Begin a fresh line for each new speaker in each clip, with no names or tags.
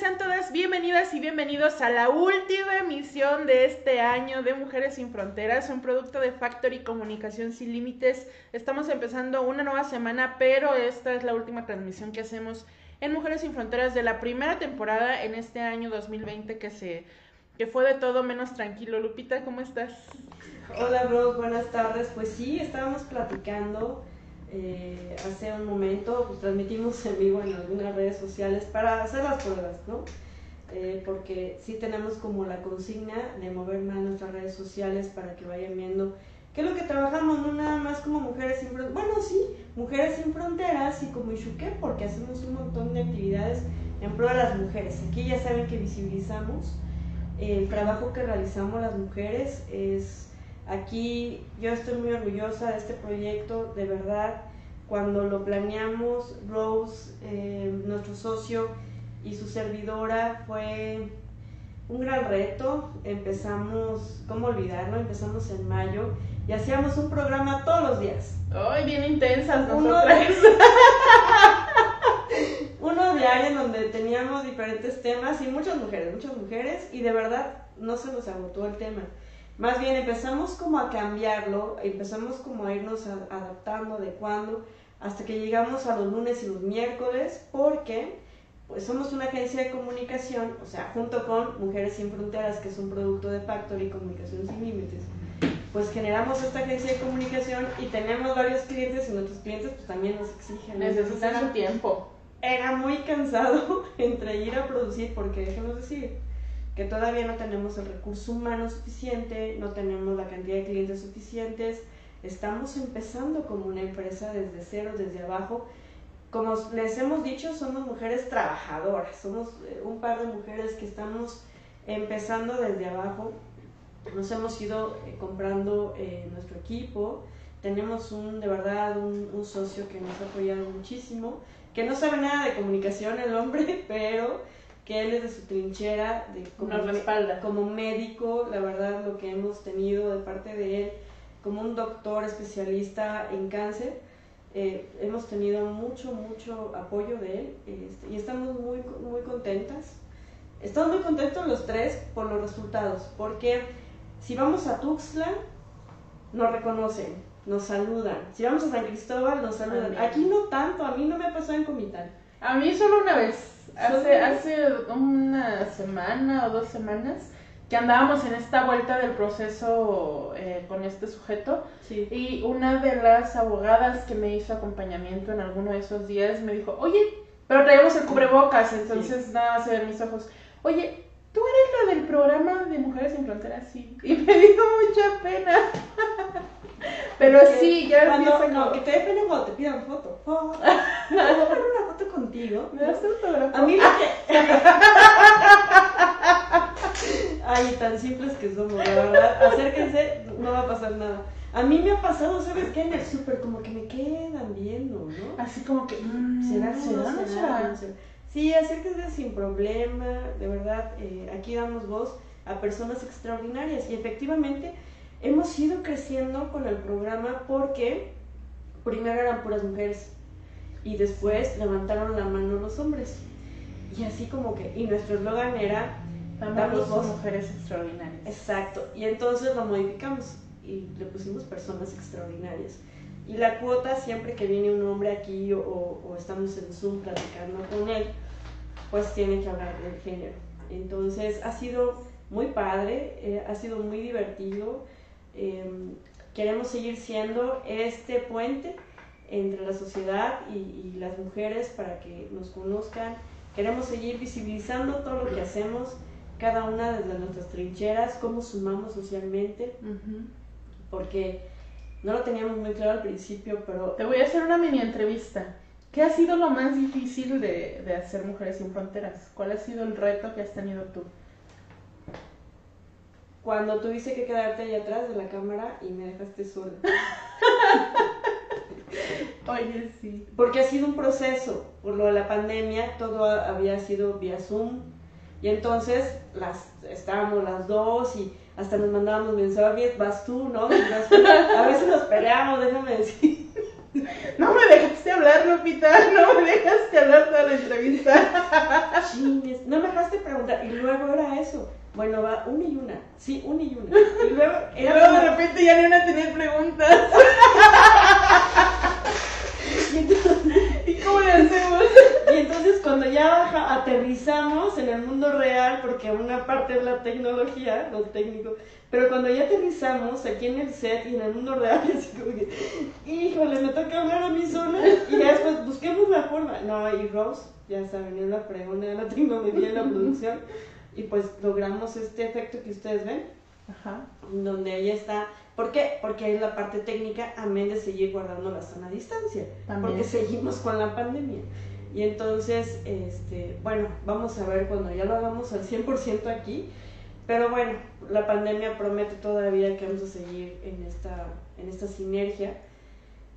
sean todas bienvenidas y bienvenidos a la última emisión de este año de Mujeres sin Fronteras, un producto de Factory Comunicación Sin Límites. Estamos empezando una nueva semana, pero esta es la última transmisión que hacemos en Mujeres sin Fronteras de la primera temporada en este año 2020 que se que fue de todo menos tranquilo. Lupita, ¿cómo estás?
Hola, bros, buenas tardes. Pues sí, estábamos platicando eh, hace un momento, pues transmitimos en vivo en algunas redes sociales para hacer las pruebas, ¿no? Eh, porque sí tenemos como la consigna de mover más nuestras redes sociales para que vayan viendo es lo que trabajamos, no nada más como Mujeres sin Fronteras, bueno, sí, Mujeres sin Fronteras y como Ishuque, porque hacemos un montón de actividades en pro de las mujeres. Aquí ya saben que visibilizamos el trabajo que realizamos las mujeres es aquí yo estoy muy orgullosa de este proyecto de verdad cuando lo planeamos Rose eh, nuestro socio y su servidora fue un gran reto empezamos cómo olvidarlo empezamos en mayo y hacíamos un programa todos los días
Ay, bien intensas
Uno
nosotras.
uno diario en donde teníamos diferentes temas y muchas mujeres, muchas mujeres y de verdad no se nos agotó el tema. Más bien empezamos como a cambiarlo, empezamos como a irnos a- adaptando, adecuando, hasta que llegamos a los lunes y los miércoles porque pues somos una agencia de comunicación, o sea, junto con Mujeres Sin Fronteras, que es un producto de Factory Comunicación Sin Límites, pues generamos esta agencia de comunicación y tenemos varios clientes y nuestros clientes pues también nos exigen.
Necesitan su tiempo.
era muy cansado entre ir a producir porque déjenos decir que todavía no tenemos el recurso humano suficiente, no tenemos la cantidad de clientes suficientes, estamos empezando como una empresa desde cero, desde abajo. Como les hemos dicho, somos mujeres trabajadoras, somos eh, un par de mujeres que estamos empezando desde abajo. Nos hemos ido eh, comprando eh, nuestro equipo, tenemos un, de verdad un, un socio que nos ha apoyado muchísimo que no sabe nada de comunicación el hombre, pero que él desde su trinchera de como,
Nos respalda.
como médico, la verdad lo que hemos tenido de parte de él, como un doctor especialista en cáncer, eh, hemos tenido mucho, mucho apoyo de él este, y estamos muy, muy contentas. Estamos muy contentos los tres por los resultados, porque si vamos a Tuxtla, nos reconocen, nos saludan. Si vamos a San Cristóbal, nos saludan. Aquí no tanto, a mí no me ha pasado en Comitán.
A mí solo una vez,
¿Solo
hace, hace una semana o dos semanas, que andábamos en esta vuelta del proceso eh, con este sujeto
Sí.
y una de las abogadas que me hizo acompañamiento en alguno de esos días me dijo, oye, pero traíamos el cubrebocas, entonces nada más se ven mis ojos, oye, ¿tú eres la del programa de Mujeres sin Fronteras? Sí. Y me dio mucha pena. Pero sí, ya
Cuando,
empieza
no, que te dé pena cuando te pidan foto. Oh, ¿Puedo tomar una foto contigo?
¿Me das autógrafo?
A mí lo que... Ay, tan simples que somos, la verdad. Acérquense, no va a pasar nada. A mí me ha pasado, ¿sabes qué? En el súper, como que me quedan viendo, ¿no?
Así como que, mm,
¿Será,
¿será,
será?
será?
No será. Sí, acérquense sin problema, de verdad, eh, aquí damos voz a personas extraordinarias y efectivamente hemos ido creciendo con el programa porque primero eran puras mujeres y después levantaron la mano los hombres y así como que, y nuestro eslogan era,
Damos voz a mujeres extraordinarias.
exacto, y entonces lo modificamos y le pusimos personas extraordinarias. Y la cuota, siempre que viene un hombre aquí o- o estamos en Zoom platicando con él, pues tiene que hablar del género. Entonces ha sido muy padre, eh, ha sido muy divertido. eh, queremos seguir siendo este puente entre la sociedad y, y las mujeres para que nos conozcan. Queremos seguir visibilizando todo lo que hacemos, cada una desde nuestras trincheras, cómo sumamos socialmente, porque no lo teníamos muy claro al principio, pero
Te voy a hacer una mini entrevista. ¿Qué ha sido lo más difícil de, de hacer Mujeres sin Fronteras? ¿Cuál ha sido el reto que has tenido tú?
cuando tuviste que quedarte ahí atrás de la cámara y me dejaste sola.
Oye, sí.
Porque ha sido un proceso. Por lo de la pandemia, todo ha- había sido vía Zoom. Y entonces las, estábamos las dos y hasta nos mandábamos mensajes, vas tú, ¿no? Vas tú. A veces nos peleamos, déjame decir.
No me dejaste hablar, Lupita. No me dejaste hablar toda la entrevista.
Chines, no me dejaste preguntar. Y luego era eso. Bueno, va una y una. Sí, una y una. Y luego
Y
era
luego de repente ya ni una tenía preguntas.
y entonces-
¿Y cómo le hacemos?
Y entonces cuando ya baja- aterrizamos en el mundo real, porque una parte es la tecnología, lo técnico, pero cuando ya aterrizamos aquí en el set y en el mundo real, así como que, híjole, me toca hablar a mi zona y ya después busquemos la forma. No, y Rose, ya saben, es la pregunta de la tecnología y la producción, y pues logramos este efecto que ustedes ven,
Ajá.
donde ella está. ¿Por qué? Porque es la parte técnica, amén de seguir guardando la sana distancia
También.
porque seguimos con la pandemia. Y entonces, este, bueno, vamos a ver cuando ya lo hagamos al 100% aquí. Pero bueno, la pandemia promete todavía que vamos a seguir en esta, en esta sinergia.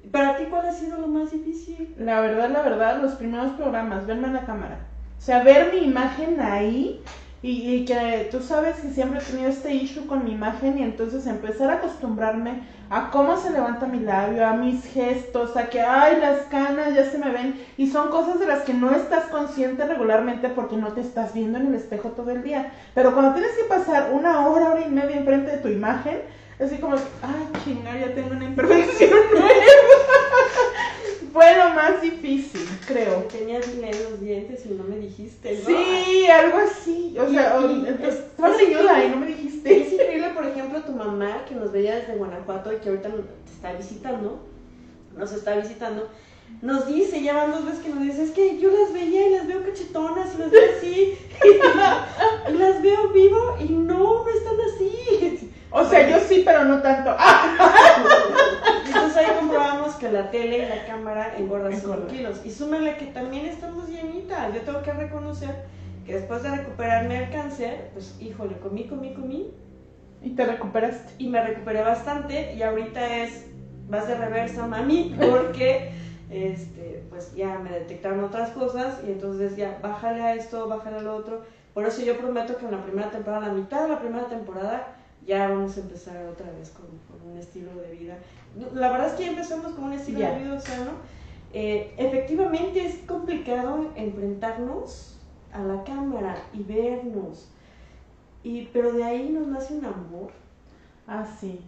¿Para ti cuál ha sido lo más difícil?
La verdad, la verdad, los primeros programas, verme en la cámara. O sea, ver mi imagen ahí y, que tú sabes que siempre he tenido este issue con mi imagen y entonces empezar a acostumbrarme a cómo se levanta mi labio, a mis gestos, a que, ay, las canas ya se me ven. Y son cosas de las que no estás consciente regularmente porque no te estás viendo en el espejo todo el día. Pero cuando tienes que pasar una hora, hora y media enfrente de tu imagen, así como, ay, chingar, ya tengo una imperfección nueva. Fue lo más difícil, creo.
Tenías los dientes y no me dijiste, ¿no?
Sí, algo así. O sea,
Y-
entonces, reñuda
increíble.
y no me dijiste.
Es increíble, por ejemplo, tu mamá que nos veía desde Guanajuato y que ahorita te está visitando, nos está visitando, nos dice, ya van dos veces que nos dice, es que yo las veía y las veo cachetonas y las veo así, y las veo vivo y no, no están así.
O sea, yo sí, pero no tanto. ¡Ah!
Y entonces ahí comprobamos que la tele y la cámara engordan 5
Engorda.
kilos. Y súmale que también estamos llenitas. Yo tengo que reconocer que después de recuperarme del cáncer, pues híjole, comí, comí, comí
Y te recuperaste.
y me recuperé bastante y ahorita es vas de reversa mami porque este pues ya me detectaron otras cosas y entonces ya bájale a esto bájale a lo otro por eso yo prometo que en la primera temporada la mitad de la primera temporada ya vamos a empezar otra vez con, con un estilo de vida la verdad es que ya empezamos con un estilo
Ya.
de vida sano Eh, efectivamente es complicado enfrentarnos a la cámara y vernos y pero de ahí nos nace un amor
Ah, sí.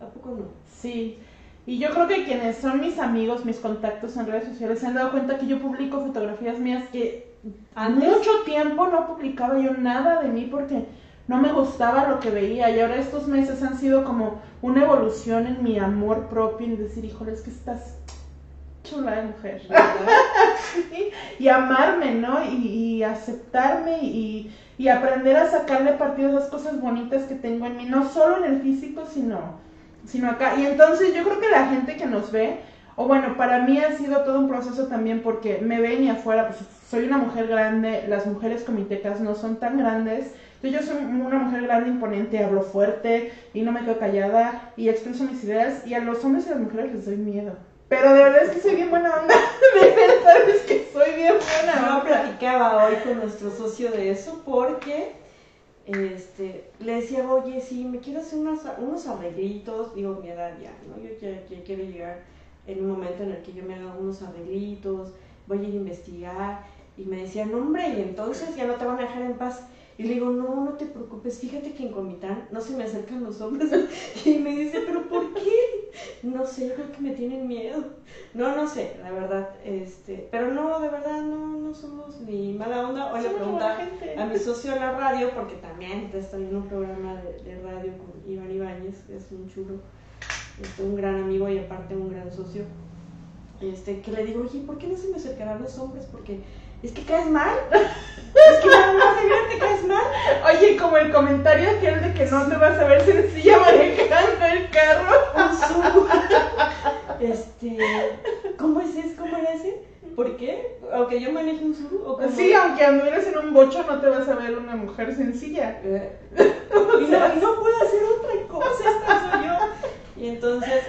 ¿A poco no?
Sí. Y yo creo que quienes son mis amigos, mis contactos en redes sociales, se han dado cuenta que yo publico fotografías mías que
Antes-
mucho tiempo no publicaba yo nada de mí porque no me gustaba lo que veía. Y ahora estos meses han sido como una evolución en mi amor propio y decir, híjole, es que estás chula de mujer. y amarme, ¿no? Y, y aceptarme y, y aprender a sacarle partido a las cosas bonitas que tengo en mí, no solo en el físico, sino, sino acá. Y entonces yo creo que la gente que nos ve, o bueno, para mí ha sido todo un proceso también porque me ven y afuera, pues soy una mujer grande, las mujeres comitecas no son tan grandes. Yo soy una mujer grande, imponente, hablo fuerte y no me quedo callada y expreso mis ideas y a los hombres y a las mujeres les doy miedo. Pero de verdad es que soy bien buena onda. De verdad es que soy bien buena
Yo
onda.
platicaba hoy con nuestro socio de eso porque este, le decía, oye, sí, me quiero hacer unos, unos arreglitos, digo, mi edad ya, ¿no? Yo ya, ya quiero llegar en un momento en el que yo me haga unos arreglitos, voy a ir a investigar. Y me decía, no, hombre, y entonces ya no te van a dejar en paz. Y le digo, no, no te preocupes, fíjate que en Comitán no se me acercan los hombres. Y me dice, ¿pero por qué? No sé, yo creo que me tienen miedo. No, no sé, la verdad. este Pero no, de verdad, no, no somos ni mala onda. Hoy le
gente.
a mi socio de la radio, porque también está en un programa de, de radio con Iván Ibáñez, que es un chulo, este, un gran amigo y aparte un gran socio. Este, que le digo, oye, ¿por qué no se me acercarán los hombres? Porque es que caes mal. Es que nada más de verte caes mal.
Oye, como el comentario aquel de que no te vas a ver sencilla manejando el carro.
Este, ¿cómo es ese? ¿Cómo era ese? ¿Por qué? Aunque yo maneje un Zoom o.
Sí, aunque anduvieras en un bocho no te vas a ver una mujer sencilla.
Eh, y, no, y no puedo hacer otra cosa, esta soy yo. Y entonces,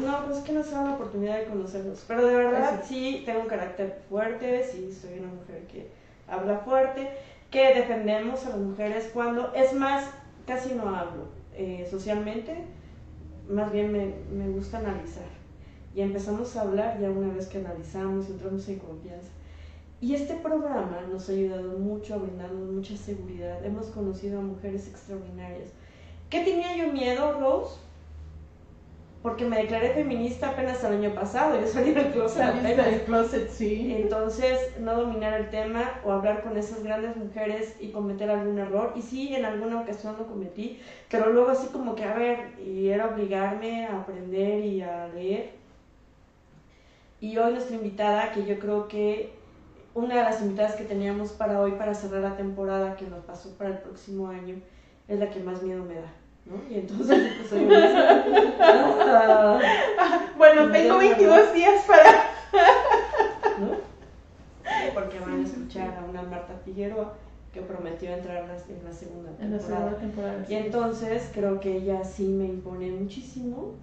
no, pues es que no se da la oportunidad de conocerlos. Pero de verdad, sí, tengo un carácter fuerte, sí, soy una mujer que habla fuerte, que defendemos a las mujeres cuando, es más, casi no hablo eh, socialmente, más bien me, me gusta analizar. Y empezamos a hablar ya una vez que analizamos, entramos en confianza. Y este programa nos ha ayudado mucho a brindarnos mucha seguridad. Hemos conocido a mujeres extraordinarias. ¿Qué tenía yo miedo, Rose? Porque me declaré feminista apenas el año pasado, yo salí del closet.
del closet, sí.
Entonces, no dominar el tema o hablar con esas grandes mujeres y cometer algún error. Y sí, en alguna ocasión lo cometí, pero luego así como que, a ver, y era obligarme a aprender y a leer. Y hoy nuestra invitada, que yo creo que una de las invitadas que teníamos para hoy, para cerrar la temporada que nos pasó para el próximo año, es la que más miedo me da. ¿No? Y entonces pues, soy
ah, Bueno, tengo 22 días para...
¿No? Porque van a escuchar a una Marta Figueroa que prometió entrar en la segunda temporada.
En la segunda temporada.
Y entonces creo que ella sí me impone muchísimo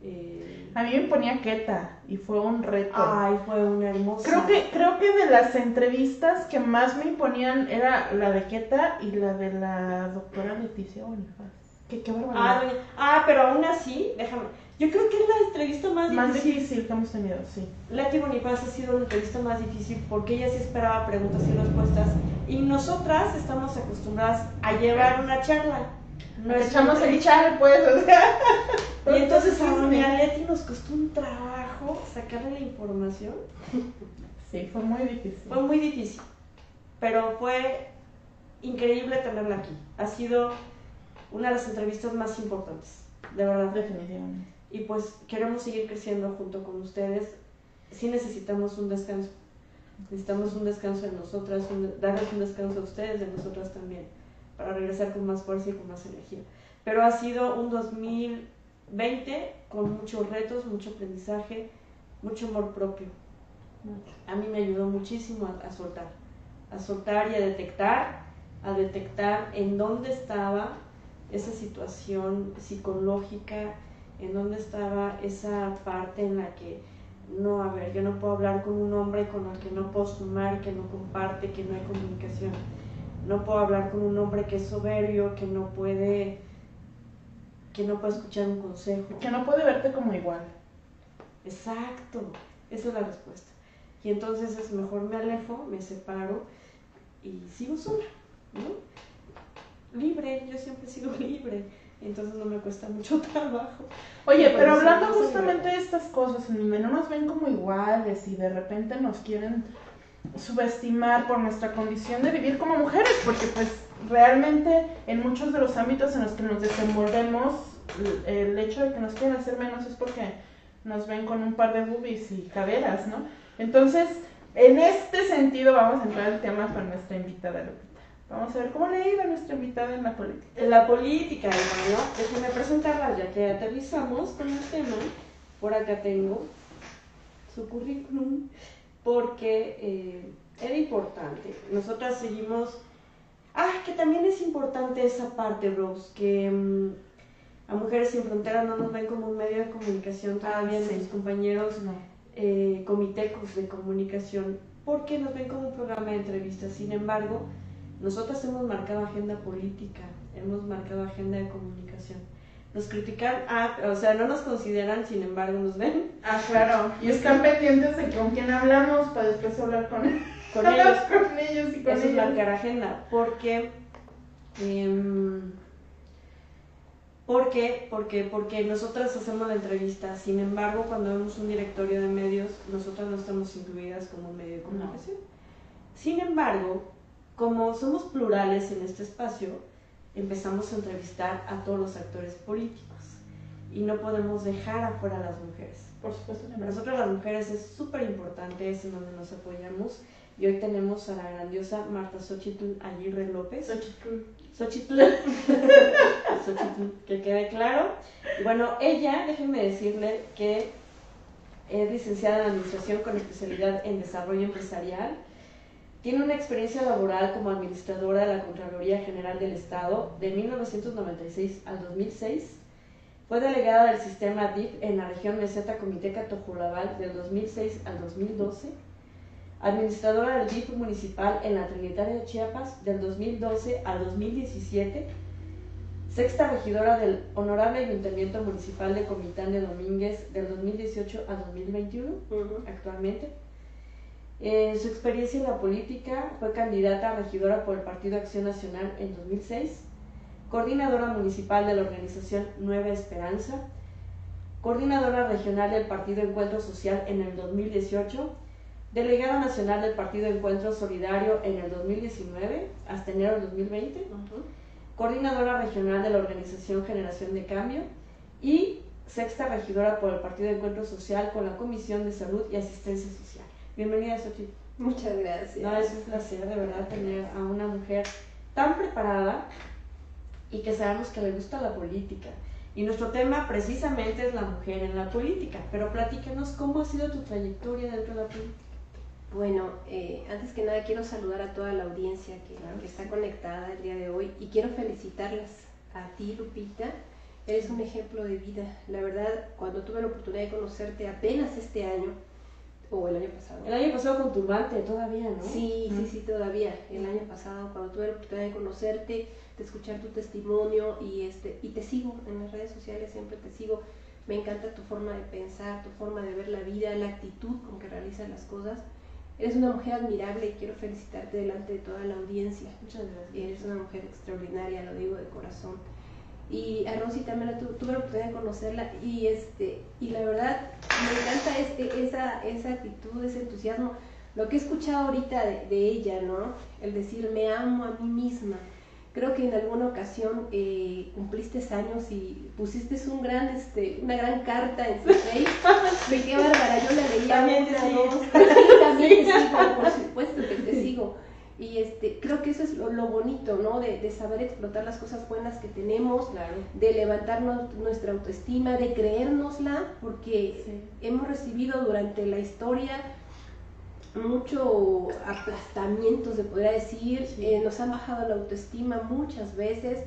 eh,
a mí me ponía Keta y fue un reto.
Ay, fue una hermosa.
Creo que, creo que de las entrevistas que más me imponían era la de Keta y la de la doctora Leticia Bonifaz.
Qué, qué ah, ah, pero aún así, déjame. Yo creo que es la entrevista más,
más difícil. que hemos tenido, sí.
Leti Bonifaz ha sido la entrevista más difícil porque ella sí esperaba preguntas y respuestas y nosotras estamos acostumbradas a llevar una charla.
Nos echamos el chal, pues, o sea.
Y entonces a doña Leti nos costó un trabajo sacarle la información.
Sí, fue muy difícil.
Fue muy difícil. Pero fue increíble tenerla aquí. Ha sido una de las entrevistas más importantes, de verdad.
Definitivamente.
Y pues queremos seguir creciendo junto con ustedes. Sí necesitamos un descanso. Necesitamos un descanso de nosotras, darles un descanso a ustedes, de nosotras también para regresar con más fuerza y con más energía. Pero ha sido un 2020 con muchos retos, mucho aprendizaje, mucho amor propio. A mí me ayudó muchísimo a, soltar, a soltar y a detectar, a detectar en dónde estaba esa situación psicológica, en dónde estaba esa parte en la que no, a ver, yo no puedo hablar con un hombre con el que no puedo sumar, que no comparte, que no hay comunicación no puedo hablar con un hombre que es soberbio, que no puede que no puede escuchar un consejo.
Que no puede verte como igual.
Exacto, esa es la respuesta. Y entonces es mejor me alejo, me separo y sigo sola, ¿no? Libre, yo siempre he sido libre, entonces no me cuesta mucho trabajo.
Oye, pero hablando justamente de estas cosas, no nos ven como iguales y de repente nos quieren subestimar por nuestra condición de vivir como mujeres, porque pues realmente en muchos de los ámbitos en los que nos desenvolvemos, el hecho de que nos quieran hacer menos es porque nos ven con un par de boobies y caderas, ¿no? Entonces, en este sentido vamos a entrar al tema con nuestra invitada Lupita. Vamos a ver cómo le iba a nuestra invitada en la política.
En la política, bueno, déjeme presentarla ya que aterrizamos con el tema. Por acá tengo su currículum porque eh, era importante. Nosotras seguimos... Ah, que también es importante esa parte, Rose, que mm, a Mujeres Sin Fronteras no nos ven como un medio de comunicación todavía, ah, mis compañeros no. eh, comitecos de comunicación, porque nos ven como un programa de entrevistas. Sin embargo, nosotras hemos marcado agenda política, hemos marcado agenda de comunicación nos critican, ah, o sea, no nos consideran, sin embargo, nos ven.
Ah, claro. Y están pendientes de con quién hablamos para después hablar con,
con ellos. con ellos y con Eso ellos. es la agenda, porque... Eh, ¿Por qué? Porque, porque nosotras hacemos la entrevista, sin embargo, cuando vemos un directorio de medios, nosotras no estamos incluidas como medio de comunicación. Sin embargo, como somos plurales en este espacio, empezamos a entrevistar a todos los actores políticos y no podemos dejar afuera a las mujeres.
Por supuesto.
Para nosotros las mujeres es súper importante, es en donde nos apoyamos. Y hoy tenemos a la grandiosa Marta Xochitl Aguirre López.
Xochitl.
Xochitl. Xochitl, que quede claro. Bueno, ella, déjenme decirle que es licenciada en Administración con especialidad en Desarrollo Empresarial tiene una experiencia laboral como administradora de la Contraloría General del Estado de 1996 al 2006. Fue delegada del sistema DIF en la región Meseta Comiteca Tojolabal del 2006 al 2012, administradora del DIF municipal en la Trinitaria de Chiapas del 2012 al 2017, sexta regidora del Honorable Ayuntamiento Municipal de Comitán de Domínguez del 2018 al 2021, actualmente. En su experiencia en la política fue candidata a regidora por el Partido Acción Nacional en 2006 coordinadora municipal de la organización Nueva Esperanza, coordinadora regional del Partido Encuentro Social en el 2018, delegada nacional del Partido Encuentro Solidario en el 2019 hasta enero del 2020, coordinadora regional de la organización Generación de Cambio y sexta regidora por el Partido Encuentro Social con la Comisión de Salud y Asistencia Social. Bienvenida, Sochi.
Muchas gracias.
No, es un placer de verdad tener a una mujer tan preparada y que sabemos que le gusta la política. Y nuestro tema precisamente es la mujer en la política, pero platícanos cómo ha sido tu trayectoria dentro de la política.
Bueno, eh, antes que nada quiero saludar a toda la audiencia que, que, está conectada el día de hoy y quiero felicitarlas a ti, Lupita. Eres un ejemplo de vida. La verdad, cuando tuve la oportunidad de conocerte apenas este año, o el año pasado.
El año pasado con tu mate todavía, ¿no?
Sí, sí, sí, todavía. El año pasado, cuando tuve la oportunidad de conocerte, de escuchar tu testimonio y, este, y te sigo en las redes sociales, siempre te sigo. Me encanta tu forma de pensar, tu forma de ver la vida, la actitud con que realizas las cosas. Eres una mujer admirable y quiero felicitarte delante de toda la audiencia.
Muchas gracias.
Eres una mujer extraordinaria, lo digo de corazón. Y a Rosy también la tuve la oportunidad de conocerla y, este, y la verdad me encanta este, esa, esa actitud, ese entusiasmo. Lo que he escuchado ahorita de, de ella, ¿no? El decir, me amo a mí misma creo que en alguna ocasión eh, cumpliste años y pusiste un gran, este, una gran carta en su Facebook. De qué bárbara, yo la leía
también te
dos, también te sigo, por supuesto que te sigo. Y este, creo que eso es lo, lo bonito, ¿no? De, de, saber explotar las cosas buenas que tenemos,
claro.
de levantarnos nuestra autoestima, de creérnosla, porque
Sí.
hemos recibido durante la historia mucho aplastamiento, se podría decir,
Sí.
eh, nos han bajado la autoestima muchas veces.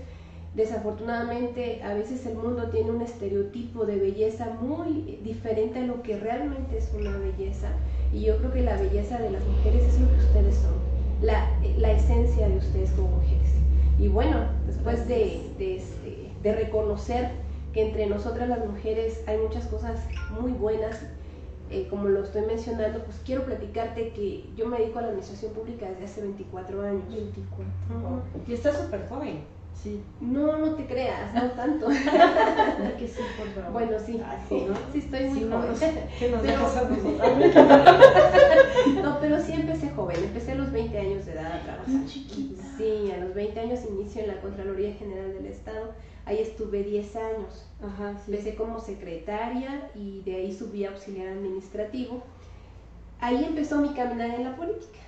Desafortunadamente, a veces el mundo tiene un estereotipo de belleza muy diferente a lo que realmente es una belleza. Y yo creo que la belleza de las mujeres es lo que ustedes son, la, la esencia de ustedes como mujeres. Y bueno, después de, de, este, de reconocer que entre nosotras las mujeres hay muchas cosas muy buenas eh, como lo estoy mencionando, pues quiero platicarte que yo me dedico a la administración pública desde hace 24 años.
24.
Ujú.
Y estás súper joven. Sí.
No, no te creas, no tanto.
Di que sí, por favor.
bueno, sí, sí,
¿no?
sí estoy muy
Sí,
joven.
no ¿Qué nos
Pero-? No, pero sí empecé joven, empecé a los 20 años de edad a trabajar.
Bien chiquita.
Sí, a los 20 años inicio en la Contraloría General del Estado. Ahí estuve 10 años.
Ajá, sí.
Empecé como secretaria y de ahí subí a auxiliar administrativo. Ahí empezó mi caminar en la política,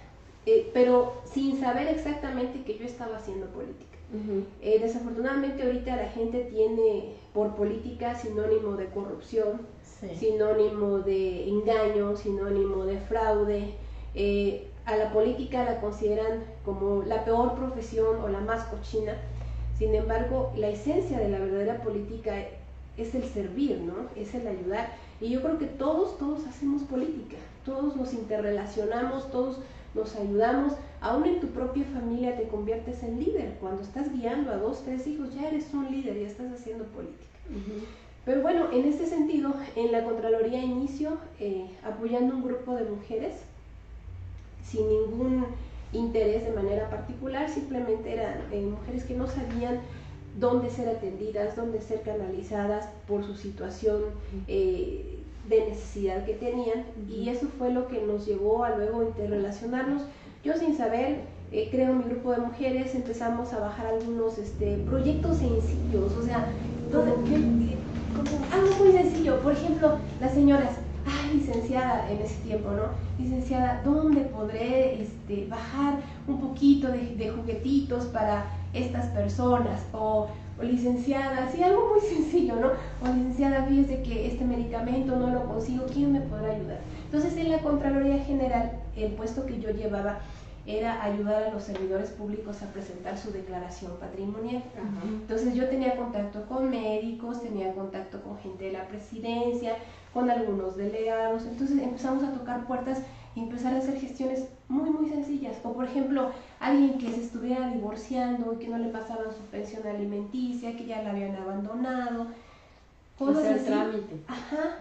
eh, pero sin saber exactamente que yo estaba haciendo política. Eh, desafortunadamente ahorita la gente tiene por política sinónimo de corrupción, sinónimo de engaño, sinónimo de fraude. Eh, a la política la consideran como la peor profesión o la más cochina. Sin embargo, la esencia de la verdadera política es el servir, ¿no? Es el ayudar. Y yo creo que todos, todos hacemos política, todos nos interrelacionamos, todos nos ayudamos. Aún en tu propia familia te conviertes en líder. Cuando estás guiando a dos, tres hijos, ya eres un líder, ya estás haciendo política. Pero bueno, en este sentido, en la Contraloría inicio eh, apoyando un grupo de mujeres sin ningún interés de manera particular, simplemente eran eh, mujeres que no sabían dónde ser atendidas, dónde ser canalizadas por su situación eh, de necesidad que tenían y eso fue lo que nos llevó a luego interrelacionarnos. Yo sin saber, eh, creo mi grupo de mujeres, empezamos a bajar algunos este, proyectos sencillos, o sea, algo muy sencillo, por ejemplo, las señoras, ay, licenciada en ese tiempo, ¿no? Licenciada, ¿dónde podré este, bajar un poquito de, de juguetitos para estas personas? O, o licenciada, sí, algo muy sencillo, ¿no? O licenciada, fíjese que este medicamento no lo consigo, ¿quién me podrá ayudar? Entonces, en la Contraloría General, el puesto que yo llevaba era ayudar a los servidores públicos a presentar su declaración patrimonial. Entonces yo tenía contacto con médicos, tenía contacto con gente de la presidencia, con algunos delegados, entonces empezamos a tocar puertas empezar a hacer gestiones muy, muy sencillas. O por ejemplo, alguien que se estuviera divorciando y que no le pasaban su pensión alimenticia, que ya la habían abandonado.
Cosas así. trámite.
Ajá.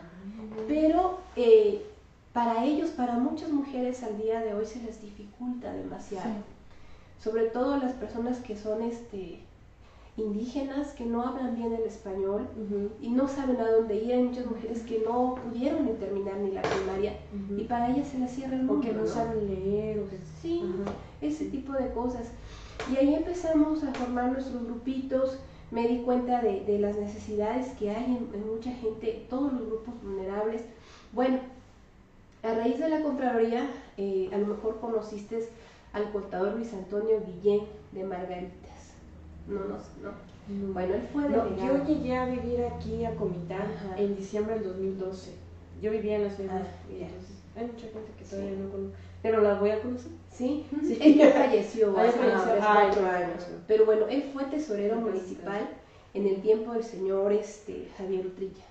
Pero eh, para ellos, para muchas mujeres al día de hoy se les dificulta demasiado. Sobre todo las personas que son este indígenas que no hablan bien el español y no saben a dónde ir. Hay muchas mujeres que no pudieron terminar ni la primaria y para ellas se les cierra el mundo.
Porque no, saben leer. O
sí, ese tipo de cosas. Y ahí empezamos a formar nuestros grupitos. Me di cuenta de, de las necesidades que hay en, mucha gente, todos los grupos vulnerables. Bueno, a raíz de la Contraloría, eh, a lo mejor conociste al contador Luis Antonio Guillén de Margarita no, no, no. Bueno, él fue
no, Yo llegué a vivir aquí a Comitán en diciembre del 2012. Yo vivía en la ciudad. Ah, hay mucha gente que todavía no conoce. Pero la voy a conocer.
Sí, sí. ella falleció hace cuatro años. Pero bueno, él fue tesorero municipal en el tiempo del señor este, Javier Utrilla.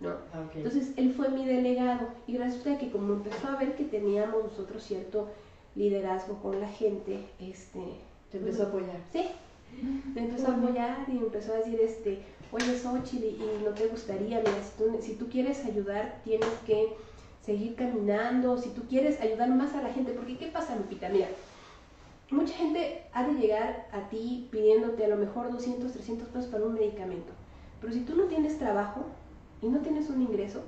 ¿no? Ah, Entonces él fue mi delegado y resulta que como empezó a ver que teníamos nosotros cierto liderazgo con la gente, este,
te empezó a apoyar.
Sí, me empezó a apoyar y empezó a decir, este, oye Xochitl, y no te gustaría, mira, si tú, si tú quieres ayudar, tienes que seguir caminando, si tú quieres ayudar más a la gente, porque ¿qué pasa, Lupita? Mira, mucha gente ha de llegar a ti pidiéndote a lo mejor 200, 300 pesos para un medicamento, pero si tú no tienes trabajo y no tienes un ingreso,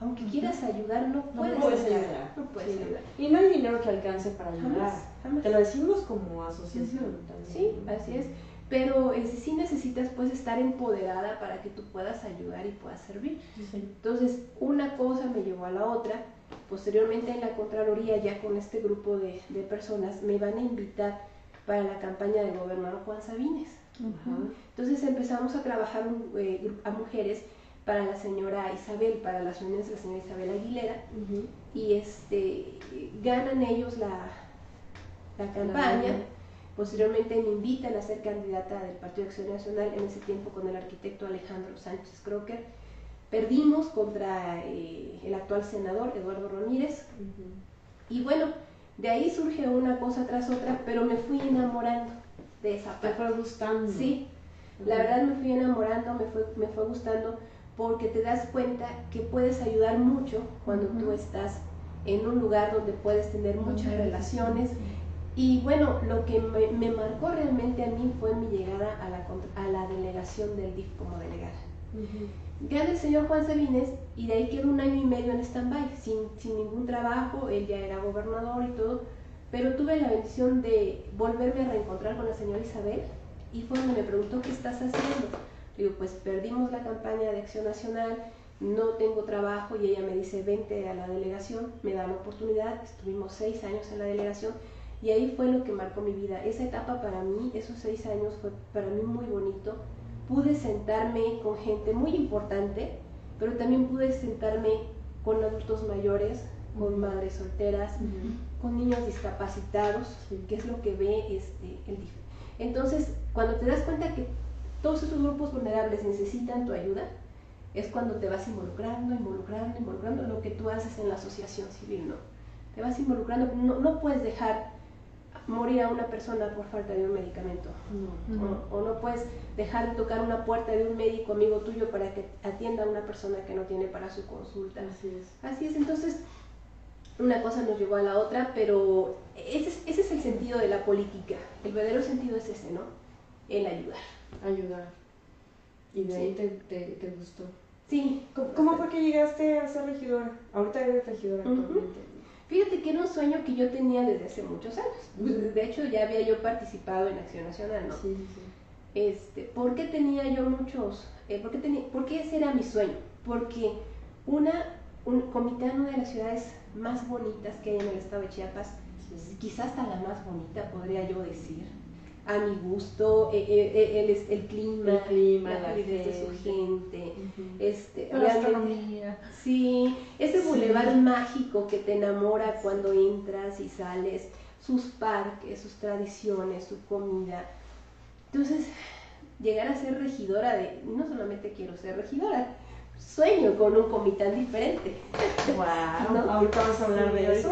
aunque quieras ayudar, no puedes, ayudar. No puedes ayudar.
Y no hay dinero que alcance para ayudar. Te lo decimos como asociación también.
Sí, así es. Pero eh, sí necesitas pues estar empoderada para que tú puedas ayudar y puedas servir. Entonces, una cosa me llevó a la otra. Posteriormente en la Contraloría, ya con este grupo de, de personas, me van a invitar para la campaña del gobernador Juan Sabines. Entonces empezamos a trabajar eh, a mujeres para la señora Isabel, para las reuniones de la señora Isabel Aguilera, y este, ganan ellos la, la campaña. Posteriormente me invitan a ser candidata del Partido de Acción Nacional, en ese tiempo con el arquitecto Alejandro Sánchez Crocker. Perdimos contra eh, el actual senador Eduardo Ramírez. Y bueno, de ahí surge una cosa tras otra, pero me fui enamorando de esa parte.
¿Te fue gustando?
Sí, la verdad me fui enamorando, me fue, me fue gustando porque te das cuenta que puedes ayudar mucho cuando tú estás en un lugar donde puedes tener muchas relaciones. Y bueno, lo que me, marcó realmente a mí fue mi llegada a la, a la delegación del DIF como delegada. Gana el señor Juan Sabines y de ahí quedó un año y medio en stand-by, sin, sin ningún trabajo, él ya era gobernador y todo, pero tuve la bendición de volverme a reencontrar con la señora Isabel y fue donde me preguntó qué estás haciendo Digo, pues perdimos la campaña de Acción Nacional, no tengo trabajo y ella me dice, vente a la delegación, me da la oportunidad, estuvimos seis años en la delegación y ahí fue lo que marcó mi vida. Esa etapa para mí, esos seis años fue para mí muy bonito. Pude sentarme con gente muy importante, pero también pude sentarme con adultos mayores, con madres solteras, con niños discapacitados, que es lo que ve este, el DIF. Entonces, cuando te das cuenta que todos esos grupos vulnerables necesitan tu ayuda, es cuando te vas involucrando, involucrando, involucrando lo que tú haces en la asociación civil, ¿no? Te vas involucrando, no, no puedes dejar morir a una persona por falta de un medicamento. O, no puedes dejar de tocar una puerta de un médico amigo tuyo para que atienda a una persona que no tiene para su consulta.
Así es.
Así es, entonces una cosa nos llevó a la otra, pero ese es, ese es el sentido de la política. El verdadero sentido es ese, ¿no? El ayudar
ayudar. Y de ahí te, te, gustó.
Sí.
¿Cómo, fue que llegaste a ser regidora? Ahorita eres regidora actualmente.
Fíjate que era un sueño que yo tenía desde hace muchos años. De hecho, ya había yo participado en Acción Nacional, ¿no?
Sí, sí.
Este, ¿Por qué tenía yo muchos? Eh, ¿por, qué tenía, ¿Por qué ese era mi sueño? Porque una, un, Comitán, una de las ciudades más bonitas que hay en el estado de Chiapas, quizás hasta la más bonita, podría yo decir, a mi gusto, eh, eh, eh, el, el, el, clima,
el clima
la calidez de su gente, este,
la astronomía.
Sí, ese bulevar mágico que te enamora cuando entras y sales. sus parques, sus tradiciones, su comida. Entonces, llegar a ser regidora de, no solamente quiero ser regidora, sueño con un comitán diferente.
Wow,
¿No?
ahorita vamos a hablar de eso.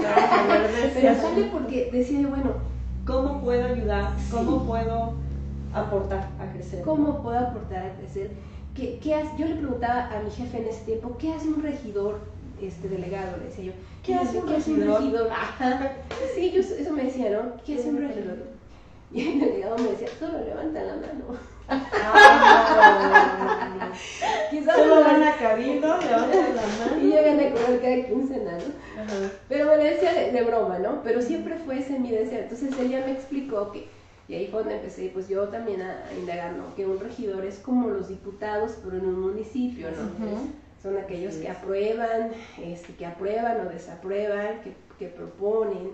Pero sale porque decía yo, bueno,
¿Cómo puedo ayudar? ¿Cómo puedo aportar a crecer?
¿cómo puedo aportar a crecer? ¿Qué, qué hace? Yo le preguntaba a mi jefe en ese tiempo, ¿qué hace un regidor este, delegado? Le decía yo,
¿Qué hace un regidor?
Ajá. Sí, yo, eso me decía, ¿no? ¿Qué hace un regidor? Y el delegado me decía, solo levanta la mano.
Ah,
Quizás
Solo
no-
van a cabildo, levantan la
Y yo
mano.
gané con él cada quincena, ¿no?
Ajá.
Pero me lo decía de, de broma, ¿no? Pero siempre fue ese mi deseo. Entonces ella me explicó que, y ahí fue donde empecé, pues yo también a, a indagar, ¿no? Que un regidor es como los diputados, pero en un municipio, ¿no?
Ujú.
Son aquellos que aprueban, este, que aprueban o desaprueban, que, que proponen.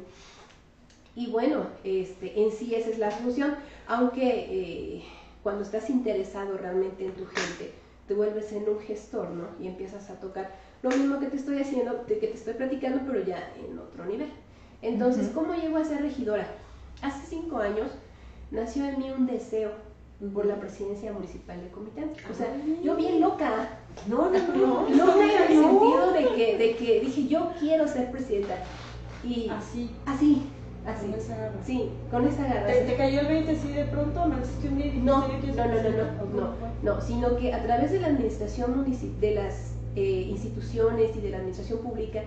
Y bueno, este, en sí esa es la función, aunque eh, cuando estás interesado realmente en tu gente, te vuelves en un gestor, ¿no? Y empiezas a tocar lo mismo que te estoy haciendo, de que te estoy platicando, pero ya en otro nivel. Entonces,
Ujú.
¿cómo llego a ser regidora? Hace cinco años nació en mí un deseo por la presidencia municipal de Comitán. O sea, yo bien loca,
No, no, no.
loca en el
no.
sentido de que, de que dije, yo quiero ser presidenta. Y
Así,
así, así,
con esa garra.
sí, con esa garra.
¿Te, te cayó el 20 así de pronto? ¿Amaneciste un día y
No, no, no, no, no, no, no, sino que a través de la administración de las eh, instituciones y de la administración pública,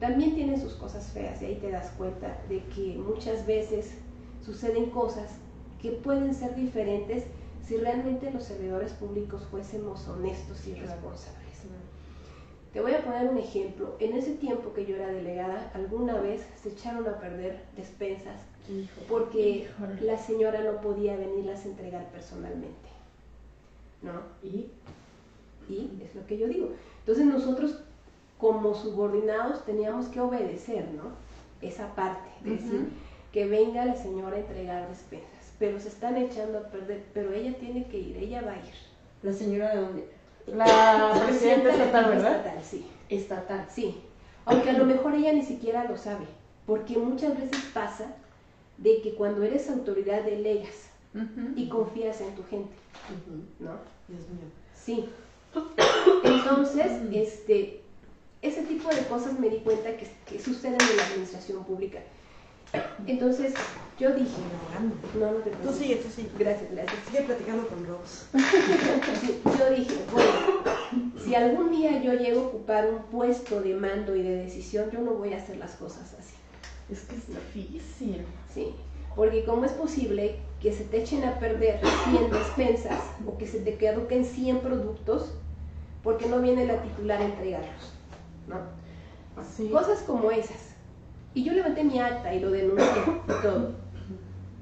también tiene sus cosas feas y ahí te das cuenta de que muchas veces suceden cosas que pueden ser diferentes si realmente los servidores públicos fuésemos honestos y responsables. Te voy a poner un ejemplo. En ese tiempo que yo era delegada, alguna vez se echaron a perder despensas
Hijo.
porque
Híjole.
la señora no podía venirlas a entregar personalmente. ¿No?
¿Y?
Y es lo que yo digo. Entonces nosotros como subordinados teníamos que obedecer, ¿no? Esa parte, de decir,
Ujú.
que venga la señora a entregar despensas, pero se están echando a perder, pero ella tiene que ir, ella va a ir.
¿La señora de dónde?
La presidenta estatal, ¿verdad?
estatal, sí.
Estatal.
Sí, aunque a lo mejor ella ni siquiera lo sabe, porque muchas veces pasa de que cuando eres autoridad delegas
Ujú.
y confías en tu gente. ¿no?
Dios mío.
Sí. Entonces, este, ese tipo de cosas me di cuenta que, que suceden en la administración pública. Entonces, yo dije, no, no te
Tú
preocupes.
sigue, tú sigue.
Gracias, gracias.
Sigue platicando con Rose.
Yo dije, bueno, si algún día yo llego a ocupar un puesto de mando y de decisión, yo no voy a hacer las cosas así.
Es que es difícil.
Sí, porque ¿cómo es posible que se te echen a perder 100 despensas o que se te caduquen 100 productos porque no viene la titular a entregarlos? ¿No?
Sí.
Cosas como esas. Y yo levanté mi acta y lo denuncié y todo.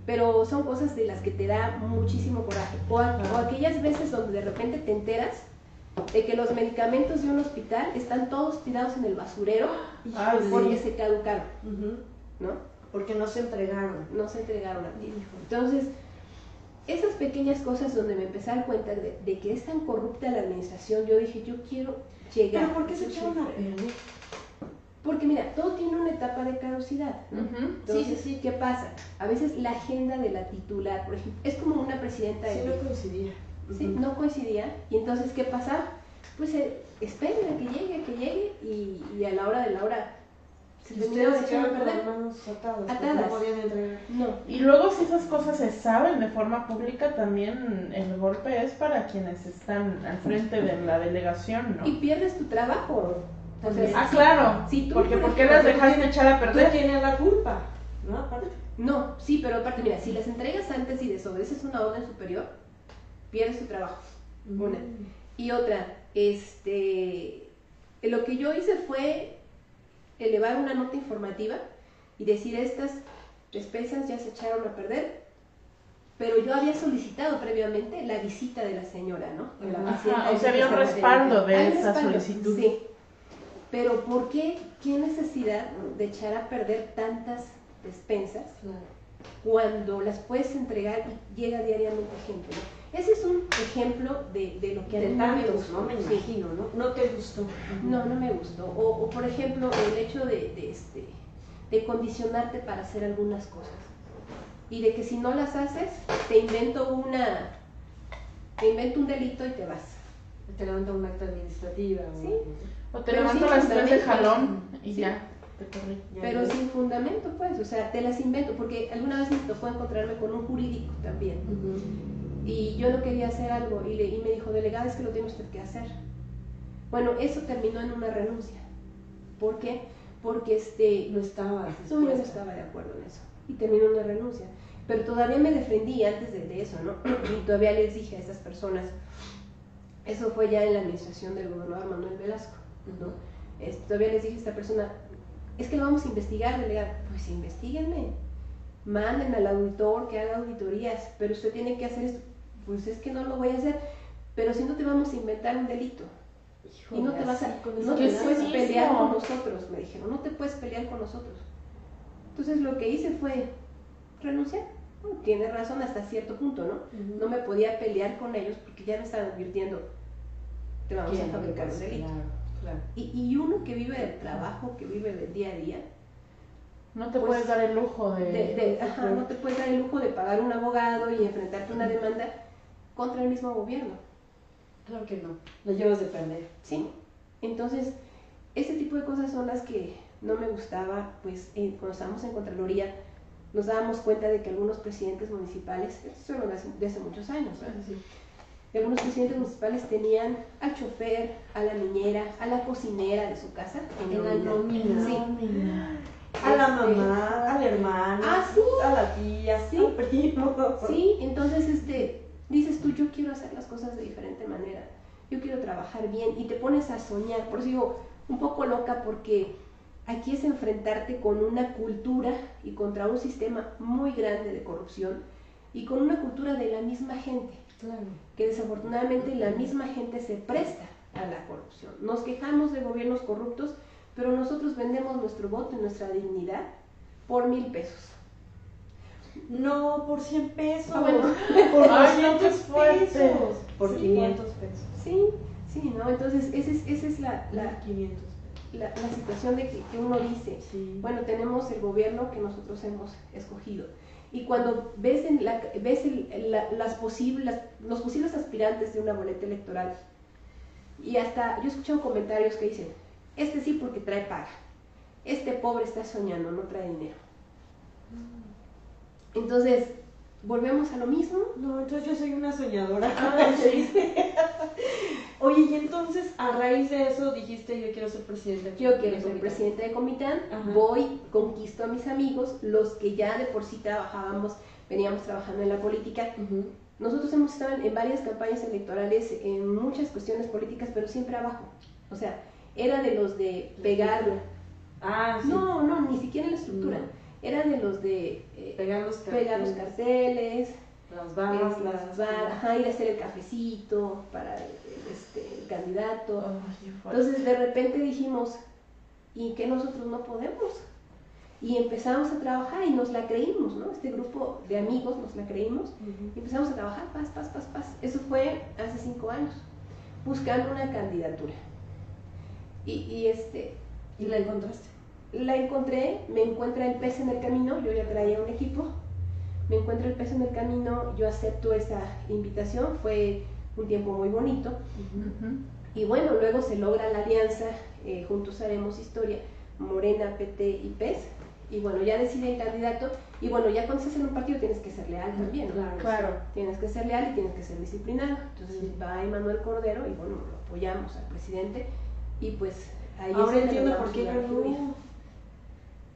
Pero son cosas de las que te da muchísimo coraje. O, a- o aquellas veces donde de repente te enteras de que los medicamentos de un hospital están todos tirados en el basurero
sí.
porque se caducaron. ¿no?
Porque no se entregaron.
no se entregaron a tiempo. Entonces, esas pequeñas cosas donde me empecé a dar cuenta de, de que es tan corrupta la administración, yo dije, yo quiero llegar.
¿Pero por qué se echaron a perder?
Porque mira, todo tiene una etapa de caducidad. Entonces,
Sí, sí, sí.
¿qué pasa? A veces la agenda de la titular, por ejemplo, es como una presidenta
Sí,
de
no coincidía.
Sí, no coincidía. Y entonces, ¿qué pasa? Pues eh, esperen a que llegue, que llegue, y, y a la hora de la hora se
manos atadas.
Atadas.
No podían entregar.
No.
Y luego si esas cosas se saben de forma pública, también el golpe es para quienes están al frente de la delegación, ¿no?
Y pierdes tu trabajo.
Ah, claro.
si tú,
porque
por
¿por qué las dejaste echar a
Tú
perder?
tienes la culpa, ¿no? Aparte.
No, sí, pero aparte, mira, si las entregas antes y desobedeces una orden superior, pierdes tu trabajo. Una. Y otra, este, lo que yo hice fue elevar una nota informativa y decir estas despensas ya se echaron a perder, pero yo había solicitado previamente la visita de la señora, ¿no? De la
Ajá,
o sea, había un respaldo de esa
respaldo,
solicitud.
Sí. Pero ¿por qué? ¿Qué necesidad de echar a perder tantas despensas cuando las puedes entregar y llega diariamente gente? ¿no? Ese es un ejemplo de, de lo que a mí
De
no me gustó.
imagino, ¿no? No te gustó.
No, no me gustó. O, o, por ejemplo, el hecho de, de, este, de condicionarte para hacer algunas cosas. Y de que si no las haces, te invento una, te invento un delito y te vas.
Te levanta un acta administrativa.
Sí.
O te
Pero
levanto las tres de jalón y
Sí.
ya, te corrí.
Ya
Pero sin fundamento, pues, o sea, te las invento, porque alguna vez me tocó encontrarme con un jurídico también. Y yo no quería hacer algo y, le, y me dijo, delegada, es que lo tiene usted que hacer. Bueno, eso terminó en una renuncia. ¿Por qué? Porque este,
No estaba
no, yo no estaba de acuerdo en eso. Y terminó en una renuncia. Pero todavía me defendí antes de, de eso, ¿no? Y todavía les dije a estas personas, eso fue ya en la administración del gobernador Manuel Velasco, ¿no? Este, todavía les dije a esta persona, es que lo vamos a investigar, delegada. Pues investiguenme, mándenme al auditor que haga auditorías, pero usted tiene que hacer esto. Pues es que no lo voy a hacer, pero si no te vamos a inventar un delito. Y no te vas a, no te
¡Qué
puedes pelear con nosotros, me dijeron, no te puedes pelear con nosotros. Entonces lo que hice fue renunciar. Bueno, tiene razón hasta cierto punto, ¿no? No me podía pelear con ellos porque ya me estaban advirtiendo, te vamos a fabricar un delito.
Claro, claro.
Y, y uno que vive del trabajo, que vive del día a día,
No te
Pues,
puedes dar el lujo de...
de, de- ajá, no te puedes dar el lujo de pagar un abogado y enfrentarte a una demanda contra el mismo gobierno.
Claro que no. Lo llevas de perder.
Sí. Entonces, ese tipo de cosas son las que no me gustaba, pues eh, cuando estábamos en Contraloría nos dábamos cuenta de que algunos presidentes municipales, esto es de hace, de hace muchos años, ¿verdad? Algunos presidentes municipales tenían al chofer, a la niñera, a la cocinera de su casa
En la nómina.
Sí.
Nómina.
A la
Este,
mamá, al hermano,
Ah, sí.
a la tía,
Sí.
al primo.
Sí, entonces este, dices tú, yo quiero hacer las cosas de diferente manera, yo quiero trabajar bien y te pones a soñar, por eso digo, un poco loca porque aquí es enfrentarte con una cultura y contra un sistema muy grande de corrupción y con una cultura de la misma gente,
Claro.
que desafortunadamente la misma gente se presta a la corrupción. Nos quejamos de gobiernos corruptos, pero nosotros vendemos nuestro voto y nuestra dignidad por mil pesos.
No, por 100 pesos.
Ah, bueno.
Por
Ay, no,
200
qué fuerte.
pesos. Por
Sí.
500 pesos.
Sí, sí, ¿no? Entonces, esa es, esa es la, la,
500
la, la situación de que, que uno dice,
Sí.
bueno, tenemos el gobierno que nosotros hemos escogido. Y cuando ves, en la, ves el- la- las posibles, los posibles aspirantes de una boleta electoral, y hasta yo he escuchado comentarios que dicen, este sí porque trae paga, este pobre está soñando, no trae dinero. Entonces, volvemos a lo mismo.
No, entonces yo soy una soñadora.
Ah, sí.
Oye, y entonces a raíz de eso dijiste yo quiero ser presidente.
Yo quiero ser
Comitán"?
presidente de Comitán,
Ajá.
voy, conquisto a mis amigos, los que ya de por sí trabajábamos, veníamos trabajando en la política. Nosotros hemos estado en, en varias campañas electorales, en muchas cuestiones políticas, pero siempre abajo. O sea, era de los de pegarla.
Ah, sí.
No, no, ni siquiera en la estructura.
No.
Era de los de eh,
Pegar los carteles.
pegar los carteles,
Las barras,
es, las bar- ajá, ir a hacer el cafecito para el, este, el candidato.
Qué.
Entonces de repente dijimos, ¿y que nosotros no podemos? Y empezamos a trabajar y nos la creímos, ¿no? Este grupo de amigos nos la creímos y empezamos a trabajar, paz, paz, paz, paz. Eso fue hace cinco años, buscando una candidatura. Y, y, este,
¿Y la encontraste?
La encontré, me encuentra el pez en el camino, yo ya traía un equipo, me encuentra el pez en el camino, yo acepto esa invitación, fue un tiempo muy bonito. Y bueno, luego se logra la alianza, eh, Juntos Haremos Historia, Morena, PT y PES. Y bueno, ya decide el candidato. Y bueno, ya cuando estás en un partido tienes que ser leal también, ¿no?
Claro.
Claro.
Tienes que ser leal y tienes que ser disciplinado. Entonces
Sí.
va Emanuel Cordero y bueno, lo apoyamos al presidente. Y pues ahí es
Ahora entiendo por qué
a dar fluir.
ganó.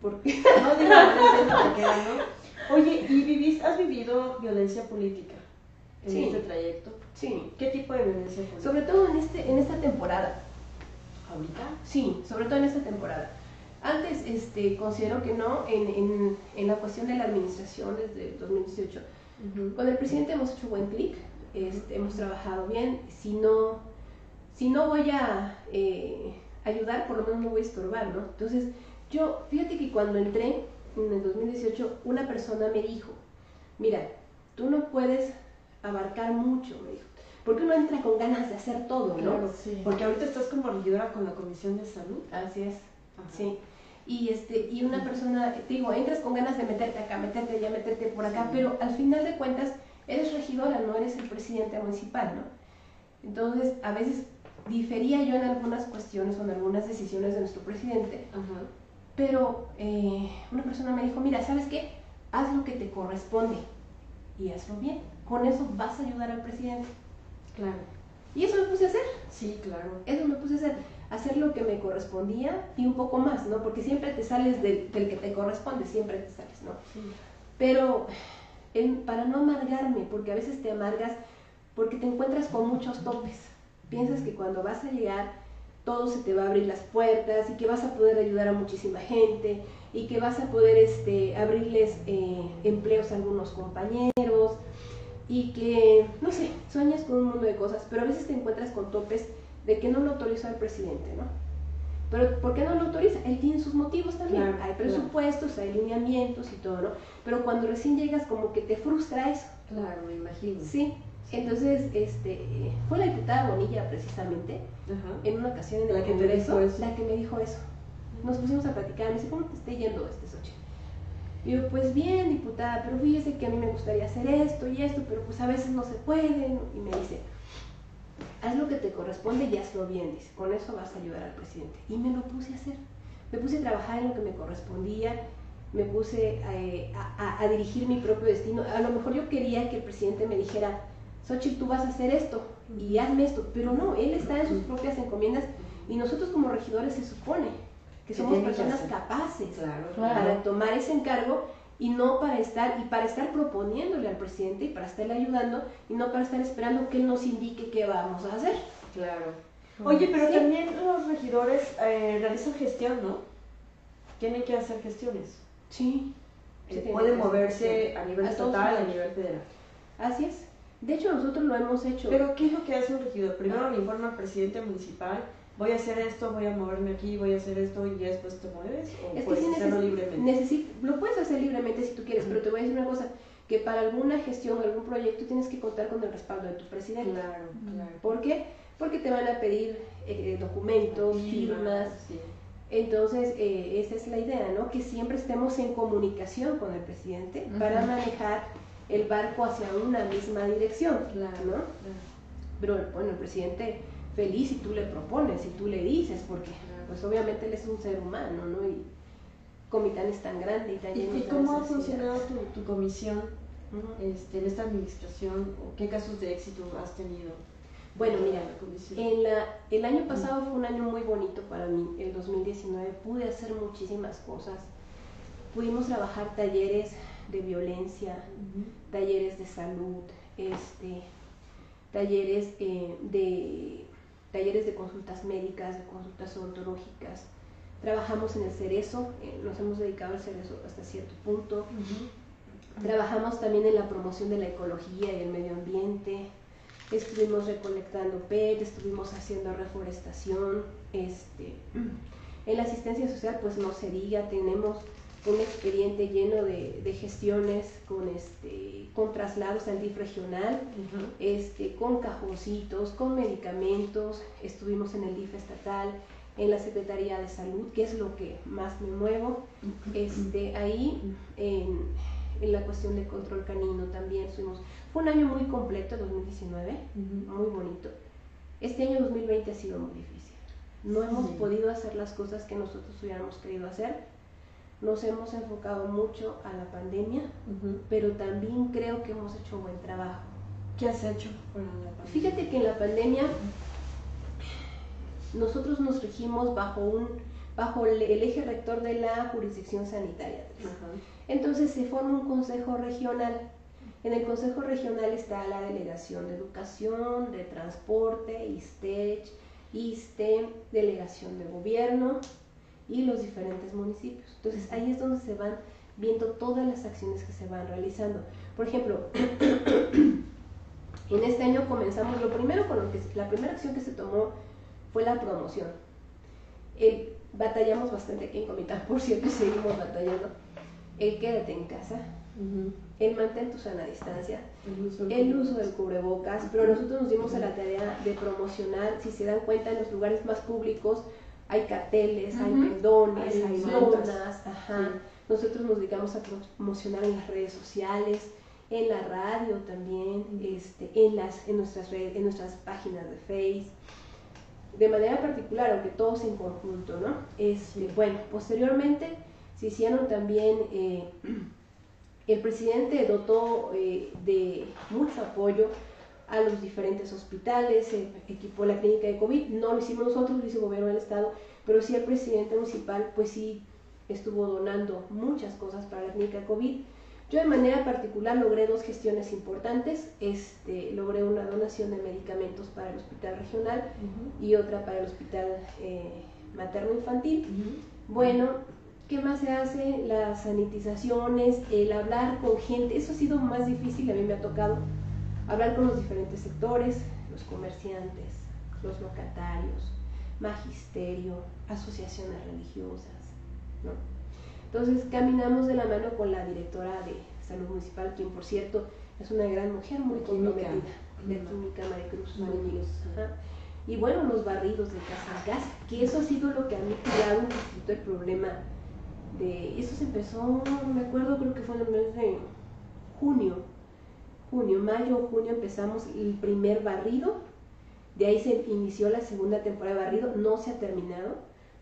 Porque
No digo, ahora entiendo por qué ganó. Oye, ¿y vivís, has vivido violencia política en
Sí.
este trayecto?
sí,
¿Qué tipo de violencia política?
sobre todo en, este, en esta temporada.
¿Ahorita?
Sí, sobre todo en esta temporada. Antes este, considero que no, en, en, en la cuestión de la administración desde 2018,
Ujú.
Con el presidente hemos hecho buen clic, este, hemos trabajado bien. Si no, si no voy a eh, ayudar, por lo menos no voy a estorbar, ¿no? Entonces, yo, fíjate que cuando entré en el 2018, una persona me dijo, mira, tú no puedes abarcar mucho, me dijo, porque uno entra con ganas de hacer todo, ¿no?
Claro,
Sí.
Porque ahorita estás como regidora con la Comisión de Salud.
Así es,
Ajá.
sí. y este y una persona, te digo, entras con ganas de meterte acá, meterte allá, meterte por acá, pero al final de cuentas eres regidora, no eres el presidente municipal, ¿no? Entonces, a veces difería yo en algunas cuestiones o en algunas decisiones de nuestro presidente, pero eh, una persona me dijo, mira, ¿sabes qué? Haz lo que te corresponde y hazlo bien. Con eso vas a ayudar al presidente.
Claro.
Y eso me puse a hacer.
Sí, claro.
Eso me puse a hacer. Hacer lo que me correspondía y un poco más, ¿no? Porque siempre te sales del, que te corresponde, siempre te sales, ¿no? Pero para no amargarme, porque a veces te amargas porque te encuentras con muchos topes. Piensas que cuando vas a llegar todo se te va a abrir las puertas y que vas a poder ayudar a muchísima gente y que vas a poder este, abrirles eh, empleos a algunos compañeros y que, no sé, sueñas con un mundo de cosas, pero a veces te encuentras con topes de que no lo autoriza el presidente, ¿no? Pero ¿por qué no lo autoriza? Él tiene sus motivos también. hay presupuestos, hay lineamientos y todo, ¿no? Pero cuando recién llegas como que te frustra eso.
Claro, me imagino.
Sí. Entonces, este, fue la diputada Bonilla precisamente, en una ocasión en
la que me dijo eso.
la que me dijo eso. Nos pusimos a platicar, me dice, ¿cómo te está yendo este Sochi? Y yo, pues bien, diputada, pero fíjese que a mí me gustaría hacer esto y esto, pero pues a veces no se puede. Y me dice, haz lo que te corresponde y hazlo bien, dice, con eso vas a ayudar al presidente. Y me lo puse a hacer. Me puse a trabajar en lo que me correspondía, me puse eh, a, a, dirigir mi propio destino. A lo mejor yo quería que el presidente me dijera, Xochitl, tú vas a hacer esto y hazme esto, pero no, él está en sus propias encomiendas y nosotros como regidores se supone que somos personas capaces para tomar ese encargo y no para estar y para estar proponiéndole al presidente y para estarle ayudando y no para estar esperando que él nos indique qué vamos a hacer.
Claro. Oye, pero también los regidores eh, realizan gestión, ¿no? Tienen que hacer gestiones.
Sí.
Eh, pueden moverse a nivel estatal, a nivel federal.
Así es. De hecho, nosotros lo hemos hecho.
Pero, ¿qué es lo que hace un regidor? Primero le informa al presidente municipal, voy a hacer esto, voy a moverme aquí, voy a hacer esto y después te mueves. ¿O es puedes hacerlo libremente?
lo puedes hacer libremente si tú quieres, pero te voy a decir una cosa que para alguna gestión, algún proyecto, tienes que contar con el respaldo de tu presidente.
Claro, claro.
¿Por qué? Porque te van a pedir eh, documentos, firmas. Entonces, eh, esa es la idea, ¿no? Que siempre estemos en comunicación con el presidente para manejar el barco hacia una misma dirección, ¿no? Pero bueno, el presidente feliz si tú le propones, si tú le dices, porque pues obviamente él es un ser humano, ¿no? Y Comitán es tan grande y tan lleno
¿Y cómo ha funcionado tu, comisión este, en esta administración? ¿O qué casos de éxito has tenido?
Bueno, mira, en la, el año pasado fue un año muy bonito para mí, el 2019. Pude hacer muchísimas cosas. Pudimos trabajar talleres de violencia, talleres de salud, este, talleres eh, de talleres de consultas médicas, de consultas odontológicas. Trabajamos en el cerezo, eh, nos hemos dedicado al cerezo hasta cierto punto. Trabajamos también en la promoción de la ecología y el medio ambiente. Estuvimos recolectando PET, estuvimos haciendo reforestación. Este, en la asistencia social, pues no se diga, tenemos un expediente lleno de, de, gestiones con este con traslados al DIF regional, este, con cajoncitos, con medicamentos, estuvimos en el DIF estatal, en la Secretaría de Salud, que es lo que más me muevo, este, ahí en, en, la cuestión de control canino también estuvimos. Fue un año muy completo, 2019, muy bonito. Este año 2020 ha sido muy difícil. No hemos podido hacer las cosas que nosotros hubiéramos querido hacer nos hemos enfocado mucho a la pandemia, pero también creo que hemos hecho buen trabajo.
¿Qué has hecho
Fíjate que en la pandemia nosotros nos regimos bajo un bajo el, eje rector de la jurisdicción sanitaria. Entonces se forma un consejo regional. En el consejo regional está la delegación de educación, de transporte, ISTECH, ISTE, delegación de gobierno, y los diferentes municipios. Entonces ahí es donde se van viendo todas las acciones que se van realizando. Por ejemplo, en este año comenzamos, lo primero con lo que, la primera acción que se tomó fue la promoción. batallamos bastante aquí en Comitán, por cierto, seguimos batallando. El quédate en casa, el mantén tu sana distancia, el uso, el uso del cubrebocas, pero nosotros nos dimos a la tarea de promocionar, si se dan cuenta, en los lugares más públicos, hay carteles, hay
Ujú.
pendones,
Hay
hay lonas, ajá. Nosotros nos dedicamos a promocionar en las redes sociales, en la radio también, este, en, las, en, nuestras redes, en nuestras páginas de Facebook, de manera particular, aunque todos en conjunto, ¿no? Este, Bueno, posteriormente se hicieron también, eh, el presidente dotó eh, de mucho apoyo a los diferentes hospitales, se equipó la clínica de COVID, no lo hicimos nosotros, lo hizo el gobierno del estado, pero sí el presidente municipal, pues sí estuvo donando muchas cosas para la clínica COVID. Yo de manera particular logré dos gestiones importantes, este, logré una donación de medicamentos para el hospital regional y otra para el hospital eh, materno-infantil. Bueno, ¿qué más se hace? Las sanitizaciones, el hablar con gente, eso ha sido más difícil, a mí me ha tocado hablar con los diferentes sectores, los comerciantes, los locatarios, magisterio, asociaciones religiosas, ¿no? Entonces caminamos de la mano con la directora de salud municipal, quien por cierto es una gran mujer, muy comprometida, de química Maricruz. Y bueno, los barridos de casa a casa, que eso ha sido lo que ha mitigado un poquito el problema de... Eso se empezó, me acuerdo, creo que fue en el mes de junio, junio, mayo o junio empezamos el primer barrido, de ahí se inició la segunda temporada de barrido, no se ha terminado.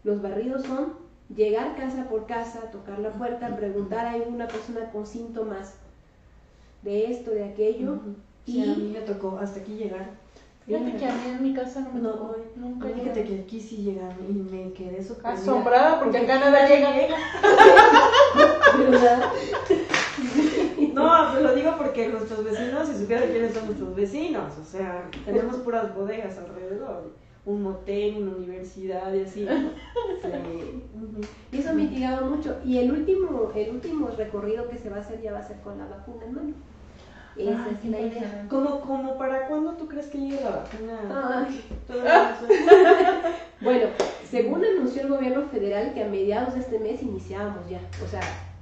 Los barridos son llegar casa por casa, tocar la puerta, preguntar a alguna persona con síntomas de esto, de aquello, y
a mí me tocó hasta aquí llegar.
Fíjate que a mí en mi casa no me
No,
tocó, nunca
Fíjate que aquí sí llegaron y me quedé sorprendida.
Asombrada porque acá nada llega.
¿verdad?
No, lo digo porque nuestros vecinos, si supieran quiénes son nuestros vecinos, o sea, tenemos puras bodegas alrededor, un motel, una universidad y así.
Sí. Y eso ha mitigado mucho. Y el último, el último recorrido que se va a hacer ya va a ser con la vacuna en mano. Esa es la idea.
¿Cómo, cómo para cuándo tú crees que llegue la vacuna?
Bueno, según anunció el gobierno federal que a mediados de este mes iniciábamos ya. O sea,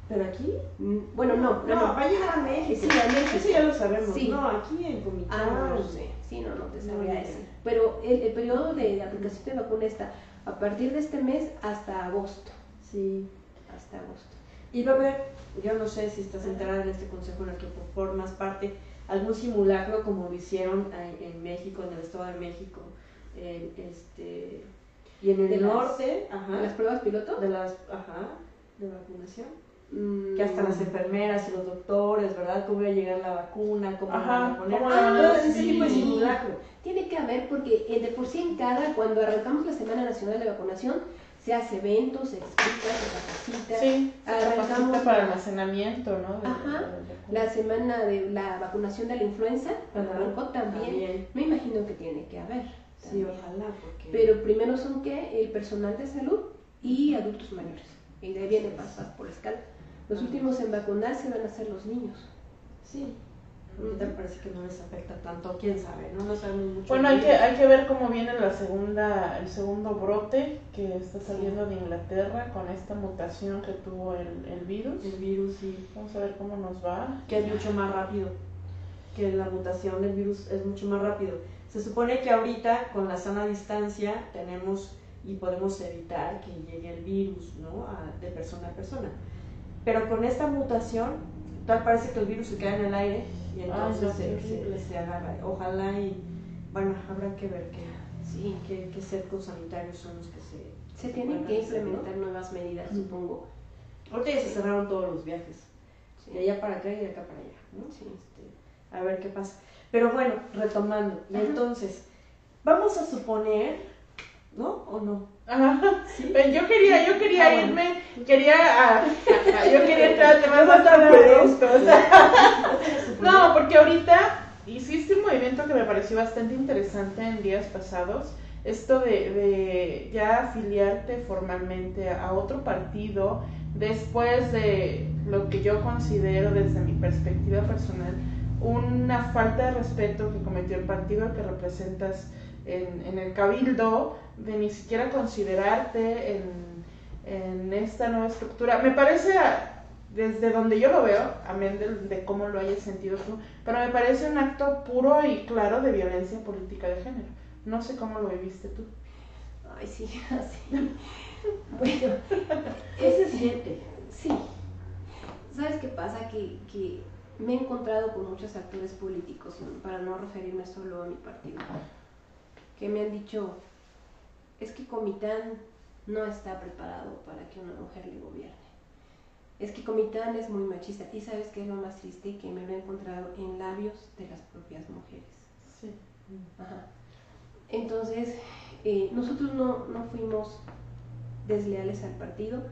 ¿Pero aquí?
mm, bueno, no, no, no.
va a llegar a México.
Sí, a México.
Eso ya lo sabemos.
Sí.
No, aquí en Comitán.
Ah, no sé. Sí, no, no te sabría
No,
decir. Pero el, el periodo de, de aplicación de vacuna está a partir de este mes hasta agosto.
Sí.
Hasta agosto.
Y va a haber, yo no sé si estás enterada en este consejo en el que formas parte, algún simulacro como lo hicieron en, México, en el Estado de México, en este, y en el
De las-
norte, ajá,
¿Las pruebas piloto?
de las, ajá, de vacunación, que hasta las enfermeras y los doctores, ¿verdad? ¿Cómo iba a llegar la vacuna? ¿Cómo la van
Ajá,
a poner?
¿cómo la van a
Ah, ese tipo de simulacro.
Tiene que haber, porque eh, de por sí en cada, cuando arrancamos la Semana Nacional de Vacunación, se hace eventos, se explica, se capacita.
Sí, se
Arrancamos
para
la-
almacenamiento, ¿no? De-
Ajá.
de-
La semana de la vacunación de la influenza, cuando
Ajá,
arrancó también,
también.
me imagino que tiene que haber.
Sí, ojalá, porque...
Pero primero son que el personal de salud y adultos mayores. Y de ahí viene más, más por la escala. Los últimos en vacunarse van a ser los niños.
Sí. Ahorita parece que no les afecta tanto, quién sabe, no, no sabemos mucho.
Bueno, hay que, hay que ver cómo viene la segunda, el segundo brote que está saliendo de Inglaterra con esta mutación que tuvo el, el virus.
El virus, sí.
Vamos a ver cómo nos va.
que es mucho más rápido, que la mutación del virus es mucho más rápido. Se supone que ahorita con la sana distancia tenemos y podemos evitar que llegue el virus, ¿no? A- de persona a persona. Pero con esta mutación, tal parece que el virus se queda en el aire y entonces
no,
se, agarra. Ojalá y, bueno, habrá que ver qué,
Sí.
qué, qué cercos sanitarios son los que se...
Se tienen que implementar nuevas medidas, supongo.
Ahorita ya se cerraron todos los viajes.
Sí.
de allá para acá y de acá para allá, ¿no?
Sí.
Este, a ver qué pasa. Pero bueno, retomando, y entonces, vamos a suponer, ¿no? ¿O no?
Ajá.
¿Sí?
Ven, Yo quería, yo quería
Ah, bueno.
irme, quería, ah, yo quería entrar a temas más No, porque ahorita hiciste un movimiento que me pareció bastante interesante en días pasados. Esto de, de ya afiliarte formalmente a otro partido después de lo que yo considero desde mi perspectiva personal una falta de respeto que cometió el partido que representas en, en el cabildo, de ni siquiera considerarte en, en esta nueva estructura. Me parece, desde donde yo lo veo, amén de, de cómo lo hayas sentido tú, pero me parece un acto puro y claro de violencia política de género. No sé cómo lo viviste tú.
Ay, sí, así. Bueno,
ese siente.
Sí. ¿Sabes qué pasa? Que, que me he encontrado con muchos actores políticos, para no referirme solo a mi partido, que me han dicho, es que Comitán no está preparado para que una mujer le gobierne. Es que Comitán es muy machista. Y sabes qué es lo más triste que me lo he encontrado en labios de las propias mujeres.
Sí.
Ajá. Entonces, eh, nosotros no, no fuimos desleales al partido.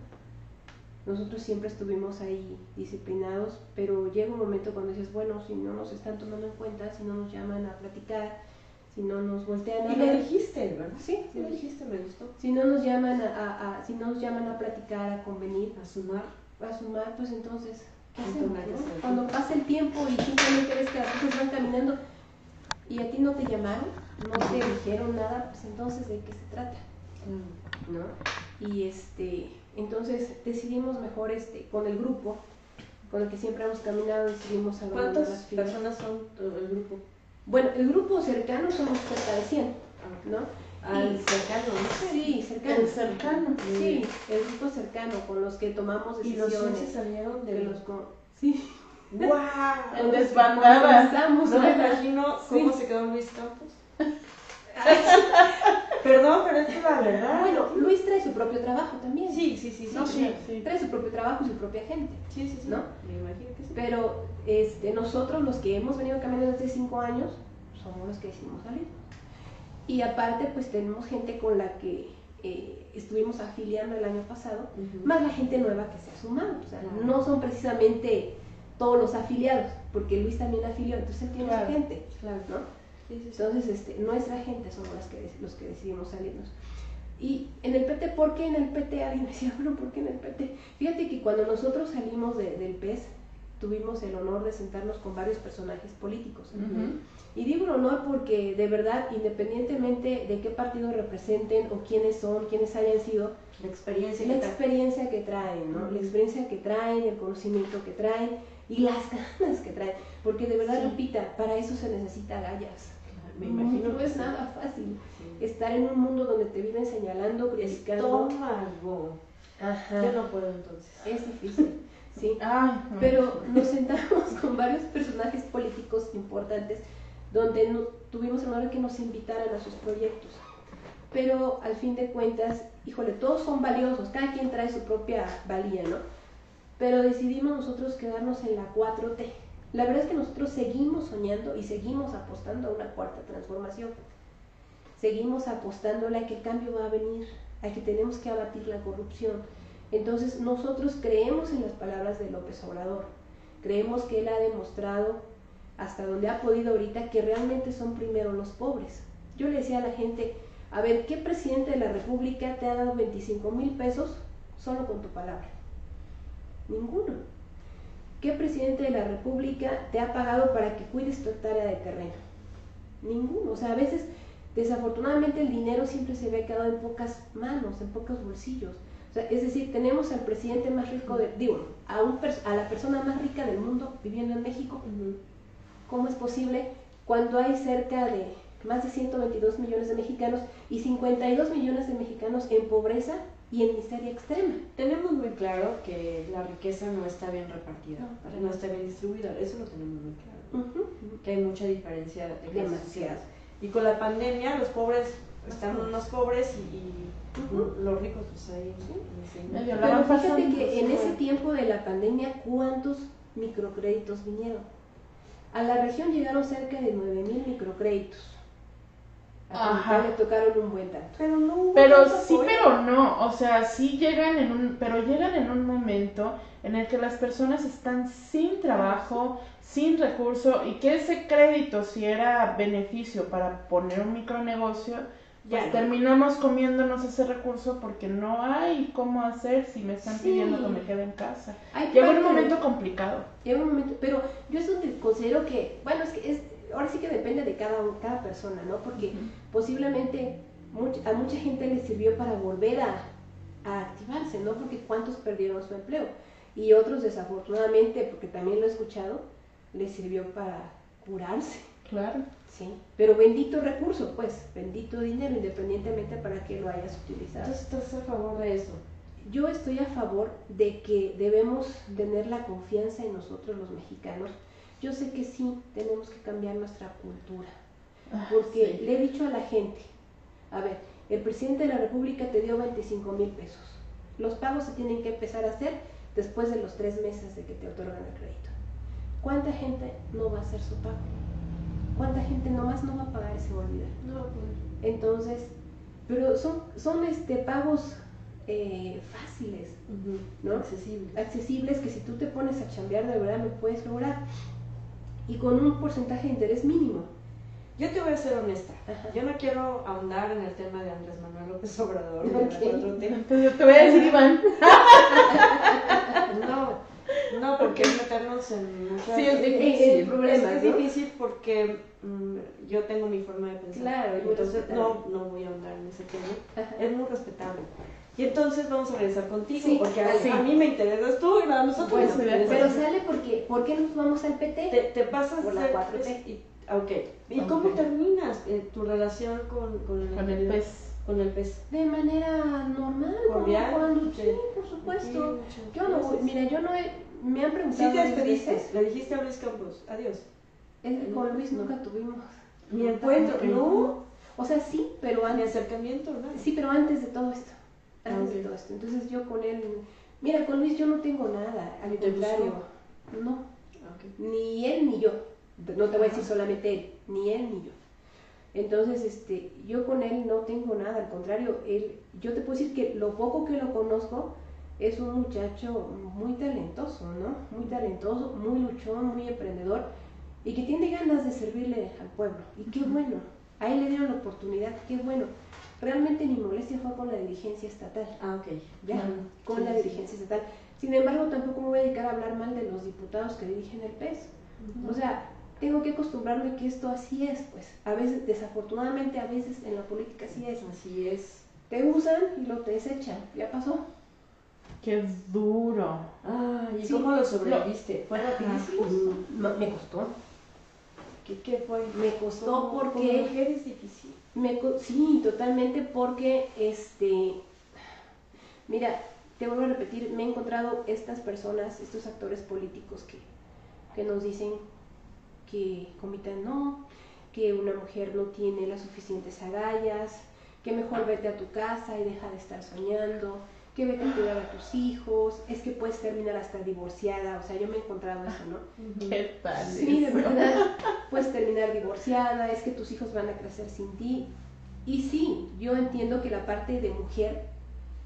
Nosotros siempre estuvimos ahí disciplinados, pero llega un momento cuando dices, bueno, si no nos están tomando en cuenta, si no nos llaman a platicar, si no nos voltean a
y
ver.
lo dijiste, ¿verdad?
Sí,
Sí, lo dijiste, me gustó.
Si no nos llaman a, a- a- si no nos llaman a platicar, a convenir,
A sumar.
a sumar, pues entonces. Cuando pasa el tiempo y simplemente ves que las cosas van caminando y a ti no te llamaron, no te dijeron nada, pues entonces de qué se trata, ¿no? Y este, entonces decidimos mejor este, con el grupo, con el que siempre hemos caminado, decidimos
¿Cuántas personas son todo el grupo?
Bueno, el grupo cercano somos cerca de 100, ¿no?
Al
Y-
cercano, ¿no?
Sí, cercano.
El cercano.
Sí, el grupo cercano con los que tomamos
Y los
decisiones.
11 salieron de
los con- sí,
¡Guau!
En desbandada.
Comenzamos,
No me
¿no?
imagino cómo
Sí.
se quedó Luis Campos. Perdón, pero es que la verdad.
Bueno, Luis trae su propio trabajo también.
Sí, sí, sí, sí.
¿no?
sí, sí.
Trae su propio trabajo y su propia gente.
Sí, sí, sí.
¿No?
Me imagino que sí.
Pero este, nosotros, los que hemos venido caminando desde cinco años, somos los que decidimos salir. Y aparte, pues tenemos gente con la que eh, estuvimos afiliando el año pasado, más la gente nueva que se ha sumado. O sea,
Claro.
no son precisamente todos los afiliados, porque Luis también afilió, entonces él tiene
Claro.
su gente,
Claro.
¿no?
Sí, sí, sí.
Entonces, este, nuestra gente somos las que, los que decidimos salirnos. Y en el PT, ¿por qué en el PT? Alguien me decía, bueno, ¿por qué en el PT? Fíjate que cuando nosotros salimos de- del PES, tuvimos el honor de sentarnos con varios personajes políticos. Y digo el honor porque de verdad, independientemente de qué partido representen o quiénes son, quiénes hayan sido,
La experiencia
la
que
experiencia que traen, ¿no? La experiencia que traen, el conocimiento que traen y las ganas que traen. Porque de verdad,
Sí.
Lupita, para eso se necesita gallas.
Me imagino
No es nada fácil
Sí.
estar en un mundo donde te viven señalando, criticando.
Estómago.
Ajá.
Yo no puedo entonces.
Es difícil, sí.
Ay, no.
Pero nos sentamos con varios personajes políticos importantes donde no- tuvimos el honor de que nos invitaran a sus proyectos. Pero al fin de cuentas, híjole, todos son valiosos, cada quien trae su propia valía, ¿no? Pero decidimos nosotros quedarnos en la 4T. La verdad es que nosotros seguimos soñando y seguimos apostando a una cuarta transformación. Seguimos apostándole a que el cambio va a venir, a que tenemos que abatir la corrupción. Entonces nosotros creemos en las palabras de López Obrador. Creemos que él ha demostrado hasta donde ha podido ahorita que realmente son primero los pobres. Yo le decía a la gente, a ver, ¿qué presidente de la República te ha dado 25 mil pesos solo con tu palabra? Ninguno. ¿Qué presidente de la República te ha pagado para que cuides tu hectárea de terreno? Ninguno. O sea, a veces, desafortunadamente, el dinero siempre se ve quedado en pocas manos, en pocos bolsillos. O sea, es decir, tenemos al presidente más rico, de, digo, a, un a la persona más rica del mundo viviendo en México. ¿Cómo es posible cuando hay cerca de más de 122 millones de mexicanos y 52 millones de mexicanos en pobreza y en miseria extrema?
Tenemos muy claro que la riqueza no está bien repartida,
No, para
no
nada.
está bien distribuida, eso lo tenemos muy claro. Que hay mucha diferencia de clases
Demasiado.
Y con la pandemia los pobres están más pobres y, los ricos pues ahí
Pero fíjate que en ese tiempo de la pandemia, ¿cuántos microcréditos vinieron? A la región llegaron cerca de 9 mil microcréditos.
Ajá.
Le tocaron un buen tanto.
Pero no hubo
Pero sí, pero no, o sea, sí llegan en un, pero llegan en un momento en el que las personas están sin trabajo, sin recurso y que ese crédito, si era beneficio para poner un micronegocio,
Ya
pues
no.
terminamos comiéndonos ese recurso porque no hay cómo hacer si me están
Sí.
pidiendo que me quede en casa.
Hay
Llegó un momento complicado.
Llega un momento, pero yo es donde considero que, bueno, es que es, ahora sí que depende de cada, cada persona, ¿no? Porque posiblemente much- a mucha gente le sirvió para volver a, a activarse, ¿no? Porque cuántos perdieron su empleo. Y otros desafortunadamente, porque también lo he escuchado, les sirvió para curarse.
Claro.
Sí, pero bendito recurso, pues, bendito dinero, independientemente para que lo hayas utilizado.
Entonces, ¿estás a favor de eso?
Yo estoy a favor de que debemos tener la confianza en nosotros los mexicanos. Yo sé que sí, tenemos que cambiar nuestra cultura,
Ah,
porque
sí.
le he dicho a la gente, a ver, el presidente de la República te dio 25 mil pesos. Los pagos se tienen que empezar a hacer después de los tres meses de que te otorgan el crédito. ¿Cuánta gente no va a hacer su pago? ¿Cuánta gente nomás no va a pagar y se va a olvidar?
No, pues,
Entonces, pero son, son este, pagos eh, fáciles, ¿no?
accesible.
accesibles que si tú te pones a chambear de verdad lo puedes lograr y con un porcentaje de interés mínimo.
Yo te voy a ser honesta.
Ajá.
Yo no quiero ahondar en el tema de Andrés Manuel López Obrador, de la
Ok.
4T.
Entonces yo te voy a decir, Iván.
No, no, porque es meternos en muchas...
Sí, es difícil.
eh, problemas,
es
¿no?
difícil porque mm, yo tengo mi forma de pensar.
Claro,
entonces no, no voy a ahondar en ese tema.
Ajá.
Es muy respetable. Y entonces vamos a regresar contigo,
Sí,
porque a,
sí.
a mí me interesas tú y a nosotros
Bueno,
nos interesa.
pero sale porque, ¿por qué nos vamos al PT?
te, te pasas
Por la
de-
4T.
es- y- ah, ok. ¿Y cómo
Ok.
terminas eh, tu relación con, con el
Con el pez.
Con el pez.
De manera normal,
Cordial,
cuando, sí, por supuesto.
Sí,
Yo no, mira, yo no he, me han
Sí
preguntado
te
varias
despediste, le dijiste a Luis Campos, adiós.
es que con Luis nunca tuvimos
Mi encuentro, no,
O sea, sí, pero antes,
acercamiento, ¿no?
sí, pero antes de todo esto, antes de todo esto. Entonces yo con él, mira, con Luis yo no tengo nada, al
¿Ni te
contrario, no, ni él ni yo, no te voy a decir solamente él, ni él ni yo. Entonces, este, yo con él no tengo nada, al contrario, él, yo te puedo decir que lo poco que lo conozco es un muchacho muy talentoso, ¿no? Muy talentoso, muy luchón, muy emprendedor y que tiene ganas de servirle al pueblo. Y qué bueno, a él le dieron la oportunidad, qué bueno. Realmente mi molestia fue con la dirigencia estatal,
Ah, ok.
ya, con
Sí,
la
sí.
dirigencia estatal. Sin embargo, tampoco me voy a dedicar a hablar mal de los diputados que dirigen el PES. O sea, tengo que acostumbrarme que esto así es, pues. A veces, desafortunadamente, a veces en la política así es.
Así es.
Te usan y lo te desechan. Ya pasó.
Qué duro.
Ah, ¿y
Sí.
cómo lo sobreviviste? ¿Fue rapidísimo?
No, me costó.
¿Qué, qué fue?
Me costó
como
porque...
mujer es difícil.
Sí, totalmente porque, este... Mira, te vuelvo a repetir, me he encontrado estas personas, estos actores políticos que, que nos dicen que comitan no, que una mujer no tiene las suficientes agallas, que mejor vete a tu casa y deja de estar soñando, que vete a cuidar a tus hijos, es que puedes terminar hasta divorciada, o sea, yo me he encontrado eso, ¿no?
¿Qué tal?
Sí, de verdad, puedes terminar divorciada, es que tus hijos van a crecer sin ti. Y sí, yo entiendo que la parte de mujer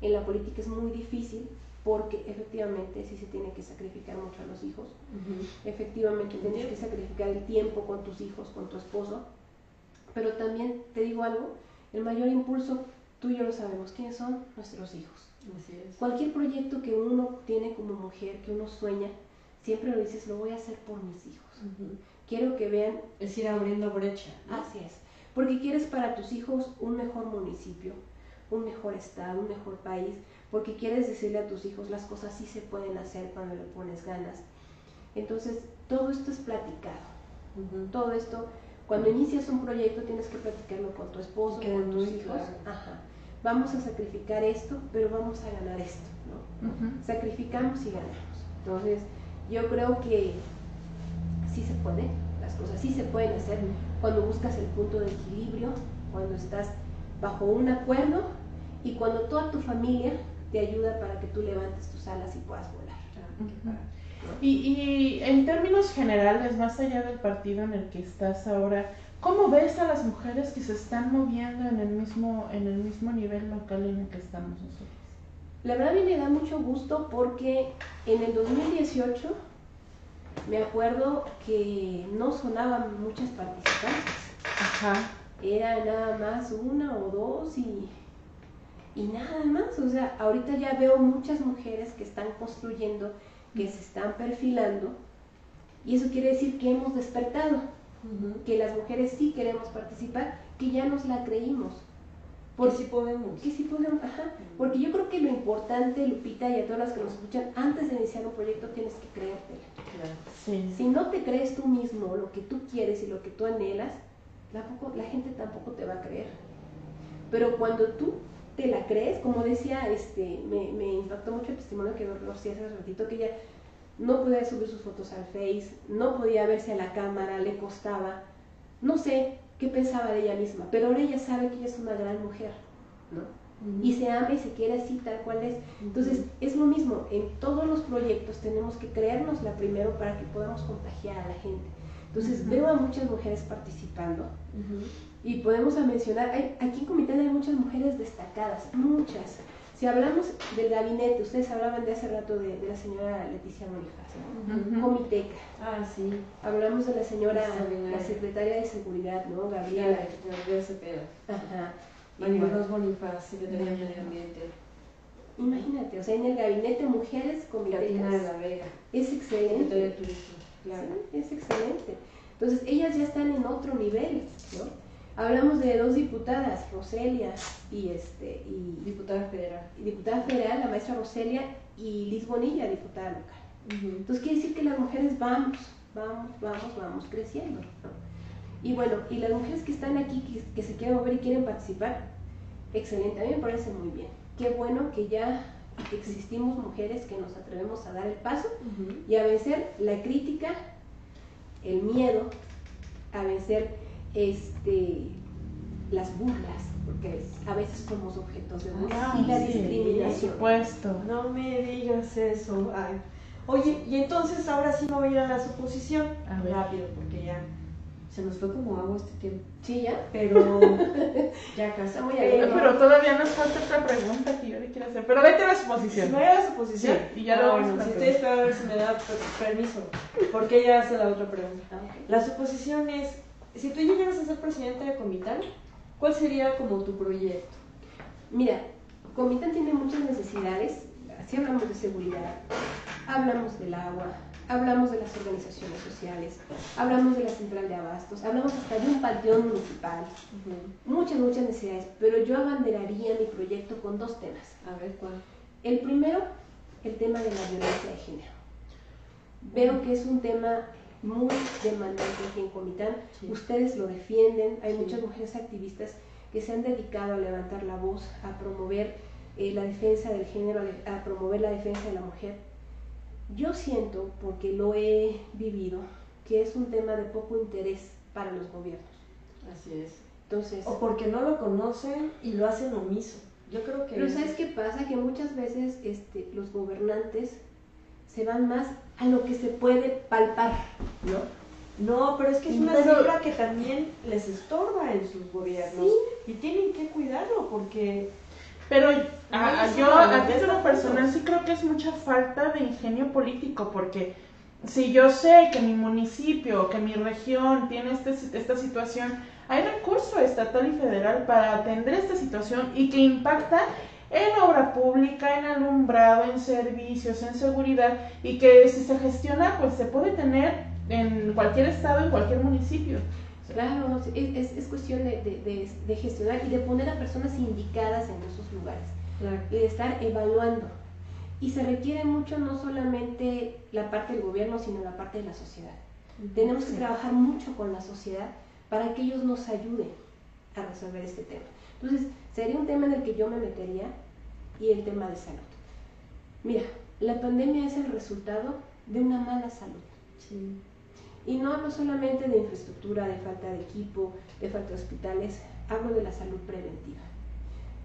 en la política es muy difícil porque efectivamente sí se tiene que sacrificar mucho a los hijos. Efectivamente tienes
Entiendo.
que sacrificar el tiempo con tus hijos, con tu esposo. Pero también te digo algo, el mayor impulso, tú y yo lo sabemos, ¿quiénes son? Nuestros hijos. Cualquier proyecto que uno tiene como mujer, que uno sueña, siempre lo dices, lo voy a hacer por mis hijos. Quiero que vean
Es ir abriendo brecha. ¿no?
Así es, porque quieres para tus hijos un mejor municipio, un mejor estado, un mejor país, porque quieres decirle a tus hijos las cosas sí se pueden hacer cuando le pones ganas. Entonces, todo esto es platicado. Todo esto, cuando inicias un proyecto tienes que platicarlo con tu esposo, con tus hijos.
claro.
Ajá. Vamos a sacrificar esto, pero vamos a ganar esto, ¿no? Sacrificamos y ganamos. Entonces, yo creo que sí se puede, las cosas sí se pueden hacer cuando buscas el punto de equilibrio, cuando estás bajo un acuerdo y cuando toda tu familia te ayuda para que tú levantes tus alas y puedas volar.
Y, y en términos generales, más allá del partido en el que estás ahora, ¿cómo ves a las mujeres que se están moviendo en el mismo, en el mismo nivel local en el que estamos nosotros?
La verdad a mí me da mucho gusto porque en el 2018 me acuerdo que no sonaban muchas participantes.
Ajá.
era nada más una o dos y, y nada más. O sea, ahorita ya veo muchas mujeres que están construyendo, que se están perfilando y eso quiere decir que hemos despertado, Que las mujeres sí queremos participar, que ya nos la creímos.
Porque sí podemos.
Que sí podemos, ajá. Porque yo creo que lo importante, Lupita, y a todas las que nos escuchan, antes de iniciar un proyecto tienes que creértela.
Claro. Sí.
Si no te crees tú mismo lo que tú quieres y lo que tú anhelas, tampoco, la gente tampoco te va a creer. Pero cuando tú te la crees, como decía, este, me, me impactó mucho el testimonio que Rosy hace ratito, que ella no podía subir sus fotos al Face, no podía verse a la cámara, le costaba, no sé, qué pensaba de ella misma, pero ahora ella sabe que ella es una gran mujer, ¿no? Y se ama y se quiere así tal cual es. Entonces, es lo mismo, en todos los proyectos tenemos que creérnosla primero para que podamos contagiar a la gente. Entonces, veo a muchas mujeres participando y podemos mencionar, hay, aquí en Comitán hay muchas mujeres destacadas, muchas. Si hablamos del gabinete, ustedes hablaban de hace rato de, la señora Leticia Bonifaz, ¿no? Comiteca.
Ah, sí.
Hablamos de la señora, la secretaria de Seguridad, ¿no?
Gabriela. Gabriela Cepeda.
Ajá.
María Bonifaz, secretaria de Medio Ambiente.
Imagínate, o sea, en el gabinete mujeres comitecas.
de la Vega.
Es excelente.
De turismo, claro.
Sí, es excelente. Entonces, ellas ya están en otro nivel, ¿no? Hablamos de dos diputadas, Roselia y este y
diputada federal.
Y diputada federal, la maestra Roselia y Liz Bonilla, diputada local. Entonces quiere decir que las mujeres vamos, vamos, vamos, vamos creciendo. Y bueno, y las mujeres que están aquí, que, se quieren mover y quieren participar, excelente, a mí me parece muy bien. Qué bueno que ya existimos mujeres que nos atrevemos a dar el paso y a vencer la crítica, el miedo, a vencer este, las burlas, porque a veces somos objetos de burla
ah, y la discriminación. Por supuesto.
No me digas eso. Oye, y entonces ahora sí me voy a ir a la suposición. Rápido, porque ya se nos fue como agua este tiempo.
Sí, ya.
Pero ya casi.
Muy pero, pero todavía nos falta otra pregunta que yo le quiero hacer. Pero vete a la suposición.
¿Me voy a la suposición?
Sí, y ya lo
bueno, si estoy esperando a ver si me da permiso. Porque ella hace la otra pregunta. Ah, la suposición es si tú llegaras a ser presidente de Comitán, ¿cuál sería como tu proyecto?
Mira, Comitán tiene muchas necesidades, si hablamos de seguridad, hablamos del agua, hablamos de las organizaciones sociales, hablamos de la central de abastos, hablamos hasta de un panteón municipal, muchas, muchas necesidades, pero yo abanderaría mi proyecto con dos temas.
A ver, ¿cuál?
El primero, el tema de la violencia de género. Veo que es un tema muy demandante aquí en Comitán. Ustedes lo defienden, hay muchas mujeres activistas que se han dedicado a levantar la voz, a promover eh, la defensa del género, a promover la defensa de la mujer. Yo siento, porque lo he vivido, que es un tema de poco interés para los gobiernos.
Así es.
Entonces,
o porque no lo conocen y lo hacen omiso. Yo creo que...
Pero ¿sabes qué pasa? Que muchas veces este, los gobernantes se van más a lo que se puede palpar, ¿no?
No, pero es que es una cifra que también les estorba en sus gobiernos y tienen que cuidarlo porque...
Pero a, yo, a título personal, sí creo que es mucha falta de ingenio político porque si yo sé que mi municipio, que mi región tiene este, esta situación, hay recurso estatal y federal para atender esta situación y que impacta en obra pública, en alumbrado, en servicios, en seguridad y que si se gestiona pues se puede tener en cualquier estado, en cualquier municipio.
Claro, es, es cuestión de, de, de, gestionar y de poner a personas indicadas en esos lugares y de estar evaluando. Y se requiere mucho no solamente la parte del gobierno, sino la parte de la sociedad. Tenemos que trabajar mucho con la sociedad para que ellos nos ayuden a resolver este tema. Entonces, sería un tema en el que yo me metería y el tema de salud. Mira, la pandemia es el resultado de una mala salud. Y no hablo solamente de infraestructura, de falta de equipo, de falta de hospitales, hablo de la salud preventiva.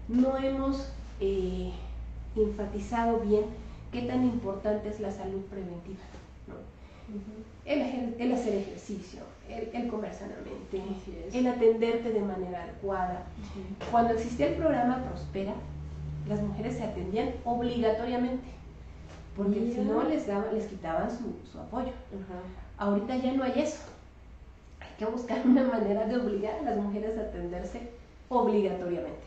No hemos eh, enfatizado bien qué tan importante es la salud preventiva. El, hacer ejercicio, el, comer sanamente, el atenderte de manera adecuada. Cuando existía el programa Prospera, las mujeres se atendían obligatoriamente, porque si no les, les quitaban su, apoyo. Ahorita ya no hay eso. Hay que buscar una manera de obligar a las mujeres a atenderse obligatoriamente.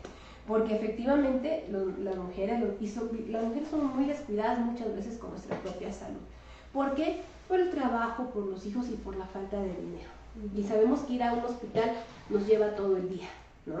Porque efectivamente las, mujeres, las mujeres son muy descuidadas muchas veces con nuestra propia salud. ¿Por qué? Por el trabajo, por los hijos y por la falta de dinero. Y sabemos que ir a un hospital nos lleva todo el día, ¿no?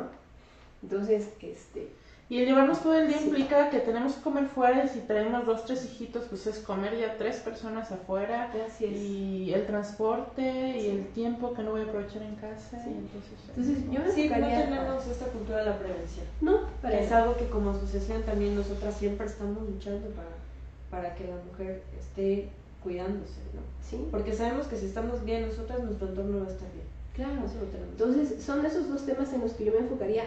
Entonces, este,
Y el llevarnos todo el día implica que tenemos que comer fuera y si traemos dos, tres hijitos, pues es comer ya tres personas afuera.
así es.
Y el transporte y el tiempo que no voy a aprovechar en casa.
Sí.
y entonces,
Entonces, yo me
Sí, no tenemos esta cultura de la prevención.
No, para
Que es algo que como asociación también nosotras siempre estamos luchando para, para que la mujer esté cuidándose, ¿no?
Sí,
Porque sabemos que si estamos bien nosotras, nuestro entorno va a estar bien.
claro.
Eso lo tenemos.
Entonces, son esos dos temas en los que yo me enfocaría,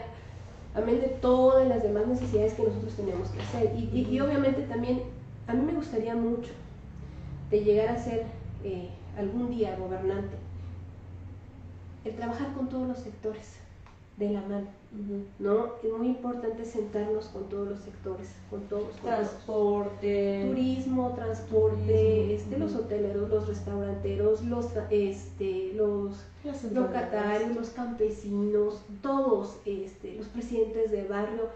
amén de todas las demás necesidades que nosotros tenemos que hacer. Y, y- y obviamente también, a mí me gustaría mucho de llegar a ser eh, algún día gobernante, el trabajar con todos los sectores de la mano. ¿No? Es muy importante sentarnos con todos los sectores, con todos. con todos.
Transporte.
Turismo, transporte,
Turismo,
este, los hoteleros, los restauranteros, los, este, los locatarios, los campesinos, todos este, los presidentes de barrio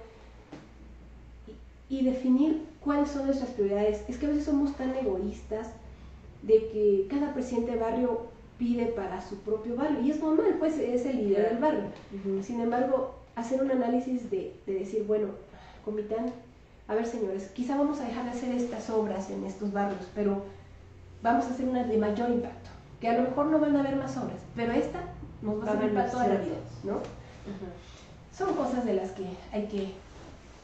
y, y definir cuáles son nuestras prioridades. Es que a veces somos tan egoístas de que cada presidente de barrio pide para su propio barrio y es normal, pues es el líder del barrio. Sin embargo, hacer un análisis de, de decir, bueno, Comitán, a ver señores, quizá vamos a dejar de hacer estas obras en estos barrios, pero vamos a hacer unas de mayor impacto, que a lo mejor no van a haber más obras, pero esta nos va a servir para toda la vida, ¿no? Son cosas de las que hay que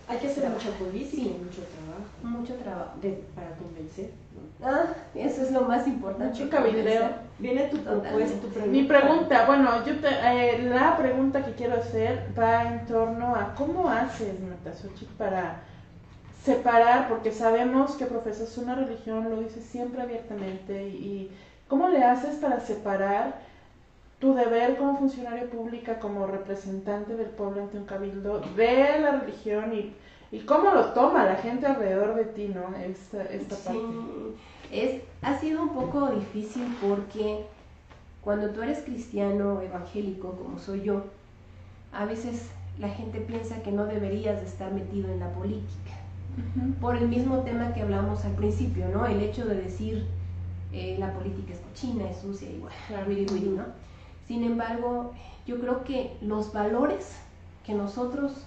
Hay que hacer
Trabajar.
mucha política
Sí.
y mucho trabajo
mucho trabajo.
de- para convencer. ¿no?
Ah, eso es lo más importante.
Mucho cabildeo.
Viene tu propuesta, tu pregunta.
Mi pregunta, bueno, yo te- eh, la pregunta que quiero hacer va en torno a cómo haces, Natasochi, para separar, porque sabemos que profesas una religión, lo dices siempre abiertamente, y, y cómo le haces para separar tu deber como funcionario pública, como representante del pueblo ante un cabildo, de la religión y, y cómo lo toma la gente alrededor de ti, ¿no? Esta, esta parte.
Sí, es, ha sido un poco difícil porque cuando tú eres cristiano evangélico como soy yo, a veces la gente piensa que no deberías de estar metido en la política.
Ujú.
Por el mismo tema que hablamos al principio, ¿no? El hecho de decir eh, la política es cochina, es sucia y bueno,
Claro.
wiri wiri, ¿no? Sin embargo, yo creo que los valores que nosotros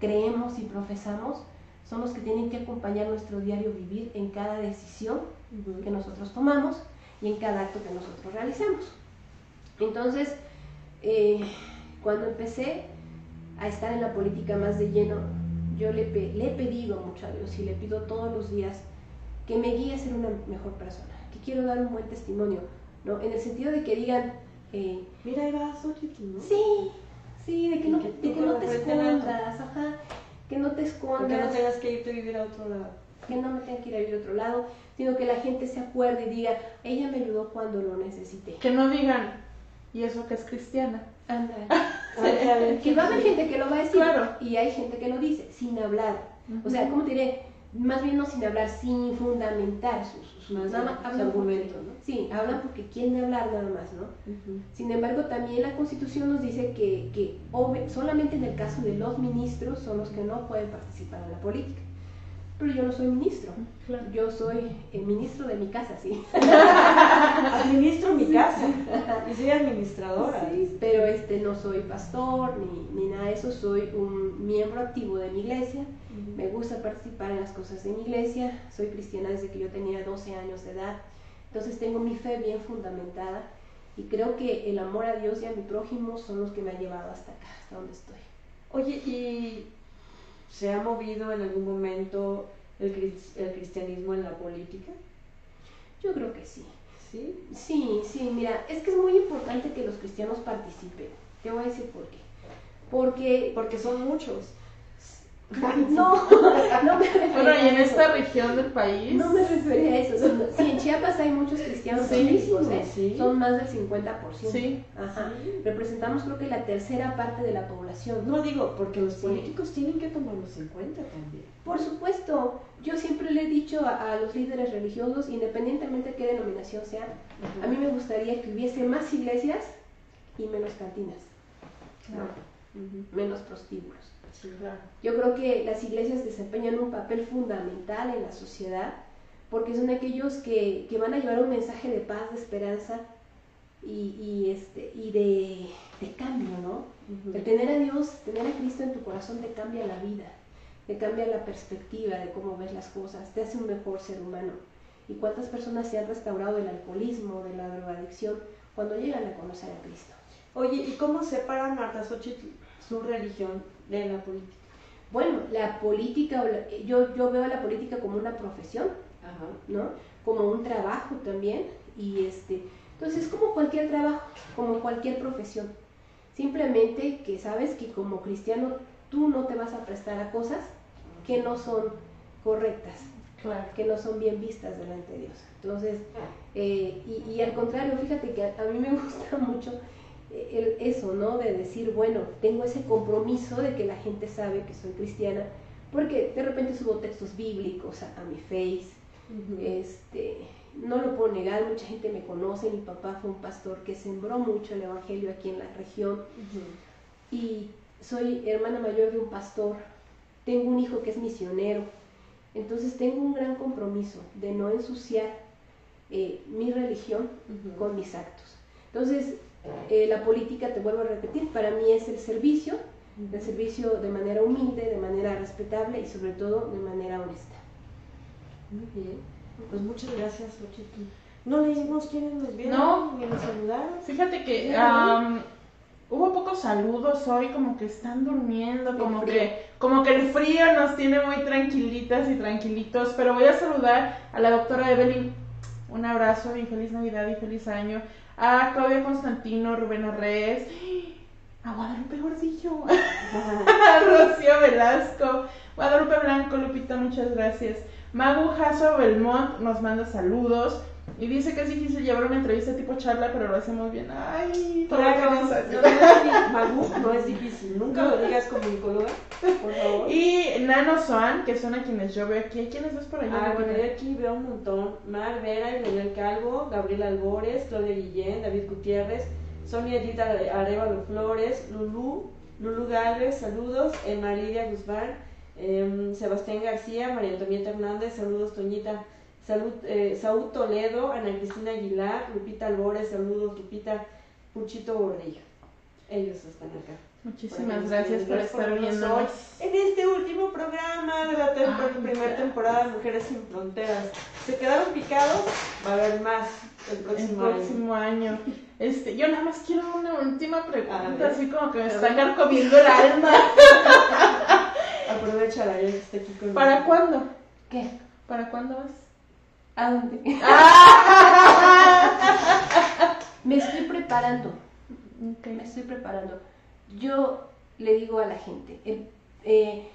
creemos y profesamos son los que tienen que acompañar nuestro diario vivir en cada decisión
Ujú.
que nosotros tomamos y en cada acto que nosotros realizamos. Entonces, eh, cuando empecé a estar en la política más de lleno, yo le, pe- le he pedido mucho a Dios y le pido todos los días que me guíe a ser una mejor persona, que quiero dar un buen testimonio, ¿no? En el sentido de que digan, eh,
Mira, ahí va Xochitl, ¿no?
sí, sí, de que no,
Que
de que no te escondas, ajá, que no te
O
escondas
que no tengas que irte a vivir a otro lado.
que no me tenga que ir a vivir a otro lado, sino que la gente se acuerde y diga, ella me ayudó cuando lo necesité.
Que no digan, ¿y eso que es cristiana?
Ándale. Que va a haber gente que lo va a decir
Claro.
y hay gente que lo dice sin hablar. O sea, ¿cómo te diré? Más bien no sin hablar, sin fundamentar sus, sus,
Más
nada más
su
porque-
¿no?
Sí, hablan porque quieren hablar nada más, ¿no? Sin embargo, también la Constitución nos dice que, que solamente en el caso de los ministros son los que no pueden participar en la política. Pero yo no soy ministro,
Claro.
yo soy el ministro de mi casa, sí.
Administro mi casa y soy administradora.
Sí, pero este no soy pastor ni, ni nada de eso, soy un miembro activo de mi iglesia.
Ujú.
Me gusta participar en las cosas de mi iglesia. Soy cristiana desde que yo tenía 12 años de edad. Entonces tengo mi fe bien fundamentada y creo que el amor a Dios y a mi prójimo son los que me han llevado hasta acá, hasta donde estoy.
Oye, ¿y se ha movido en algún momento el, cris- el cristianismo en la política?
Yo creo que sí.
Sí.
Sí, sí, mira, es que es muy importante que los cristianos participen. Te voy a decir por qué. Porque
Porque son muchos.
No, no me refería
Bueno, y en
a eso.
esta región del país,
No me refería a eso. sino- Sí, en Chiapas hay muchos cristianos
Sí,
¿eh?
sí.
Son más del 50%.
Sí.
Ajá.
Sí.
Representamos creo que la tercera parte de la población.
No digo, porque los
Sí.
políticos tienen que tomarlos en cuenta también.
Por supuesto, yo siempre le he dicho a, a los líderes religiosos, independientemente de qué denominación sea, a mí me gustaría que hubiese más iglesias y menos cantinas, ¿no?
Ujú.
menos prostíbulos.
Sí.
Claro.
Yo creo que las iglesias desempeñan un papel fundamental en la sociedad porque son aquellos que, que van a llevar un mensaje de paz, de esperanza y, y, este, y de, de cambio, ¿no? El tener a Dios, tener a Cristo en tu corazón te cambia la vida, te cambia la perspectiva de cómo ves las cosas, te hace un mejor ser humano. ¿Y cuántas personas se han restaurado del alcoholismo, de la drogadicción, cuando llegan a conocer a Cristo?
Oye, ¿y cómo separa Marta Xochitl su religión de la política?
Bueno, la política, yo, yo veo a la política como una profesión, ¿no? Como un trabajo también, y este, entonces es como cualquier trabajo, como cualquier profesión. Simplemente que sabes que como cristiano tú no te vas a prestar a cosas que no son correctas, que no son bien vistas delante de Dios. Entonces, eh, y, al contrario, fíjate que a, mí me gusta mucho eso, ¿no? De decir, bueno, tengo ese compromiso de que la gente sabe que soy cristiana, porque de repente subo textos bíblicos a, mi face, este, no lo puedo negar, mucha gente me conoce, mi papá fue un pastor que sembró mucho el Evangelio aquí en la región y soy hermana mayor de un pastor, tengo un hijo que es misionero, entonces tengo un gran compromiso de no ensuciar eh, mi religión con mis actos. Entonces, eh, la política, te vuelvo a repetir, para mí es el servicio, el servicio de manera humilde, de manera respetable y sobre todo de manera honesta.
Muy bien. Pues muchas gracias, Ochito. No leímos quiénes nos vieron no. ni nos saludaron.
Fíjate que hubo pocos saludos hoy, como que están durmiendo, como que, como que el frío nos tiene muy tranquilitas y tranquilitos. Pero voy a saludar a la doctora Evelyn. Un abrazo y feliz Navidad y feliz año. A Claudia Constantino, Rubén Arrez, a Guadalupe Gordillo, a Rocío Velasco, Guadalupe Blanco, Lupita, muchas gracias. Magu Jaso Belmont nos manda saludos. Y dice que es difícil llevar una entrevista tipo charla, pero lo hacemos bien. Ay,
todo Magu, no es difícil. Nunca lo digas como psicóloga, por favor.
Y Nano Swan, que son a quienes yo veo aquí. ¿Quiénes ves por allá?
Ah, bueno, yo aquí veo un montón. Mar Vera, Daniel Calvo, Gabriel Albores, Claudia Guillén, David Gutiérrez, Sonia Edita Arevalo Flores, Lulu, Lulu Galvez, saludos, Emma Lidia Guzmán. Em, Sebastián García, María Antonieta Hernández, saludos Toñita, salud, eh, Saúl Toledo, Ana Cristina Aguilar, Lupita Albores, saludos Lupita, Puchito Gordillo. Ellos están acá.
Muchísimas gracias por estar viendo
hoy en este último programa de la primera temporada de Mujeres sin Fronteras. ¿Se quedaron picados? Va a haber más el próximo,
el próximo año. Este, yo nada más quiero una última pregunta, así como que me está carcomiendo el alma.
Aprovechala, ya que está aquí conmigo.
¿Para cuándo?
¿Qué?
¿Para cuándo vas?
¿A dónde? Me estoy preparando. Me estoy preparando. Yo le digo a la gente, eh,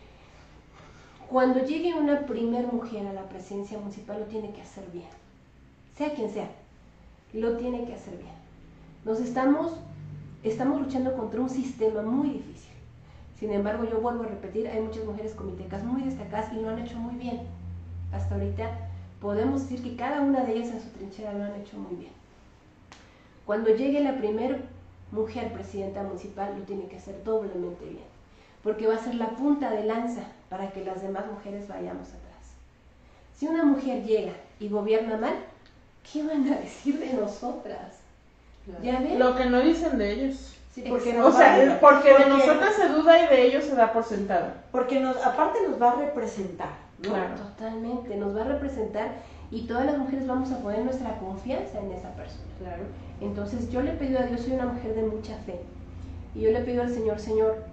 cuando llegue una primer mujer a la presidencia municipal lo tiene que hacer bien. Sea quien sea, lo tiene que hacer bien. Nos estamos, estamos luchando contra un sistema muy difícil sin embargo, yo vuelvo a repetir, hay muchas mujeres comitecas muy destacadas y lo han hecho muy bien. Hasta ahorita podemos decir que cada una de ellas en su trinchera lo han hecho muy bien. Cuando llegue la primera mujer presidenta municipal, lo tiene que hacer doblemente bien, porque va a ser la punta de lanza para que las demás mujeres vayamos atrás. Si una mujer llega y gobierna mal, ¿qué van a decir de nosotras?
¿Ya ven? Lo que no dicen de ellos porque o sea, porque, de nosotros se duda y de ellos se da por sentado.
Porque nos, aparte nos va a representar.
Claro. Totalmente, nos va a representar y todas las mujeres vamos a poner nuestra confianza en esa persona.
Claro.
Entonces yo le pido a Dios, soy una mujer de mucha fe, y yo le pido al Señor, Señor,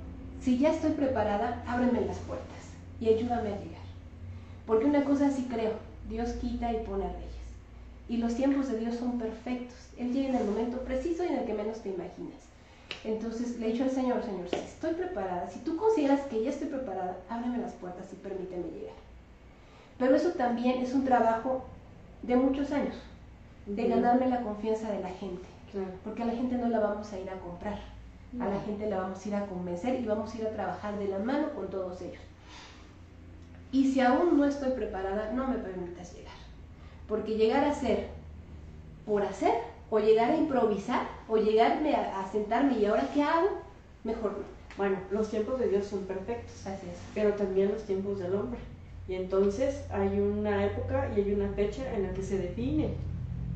si ya estoy preparada, ábreme las puertas y ayúdame a llegar. Porque una cosa sí creo, Dios quita y pone reyes. Y los tiempos de Dios son perfectos. Él llega en el momento preciso y en el que menos te imaginas. Entonces le he dicho al Señor, Señor, si estoy preparada, si tú consideras que ya estoy preparada, ábreme las puertas y permíteme llegar. Pero eso también es un trabajo de muchos años, de ganarme la confianza de la gente. Porque a la gente no la vamos a ir a comprar, a la gente la vamos a ir a convencer y vamos a ir a trabajar de la mano con todos ellos. Y si aún no estoy preparada, no me permitas llegar. Porque llegar a ser por hacer o llegar a improvisar, o llegarme a, sentarme y ahora qué hago, mejor no.
Bueno, los tiempos de Dios son perfectos,
Así es.
pero también los tiempos del hombre. Y entonces hay una época y hay una fecha en la que se define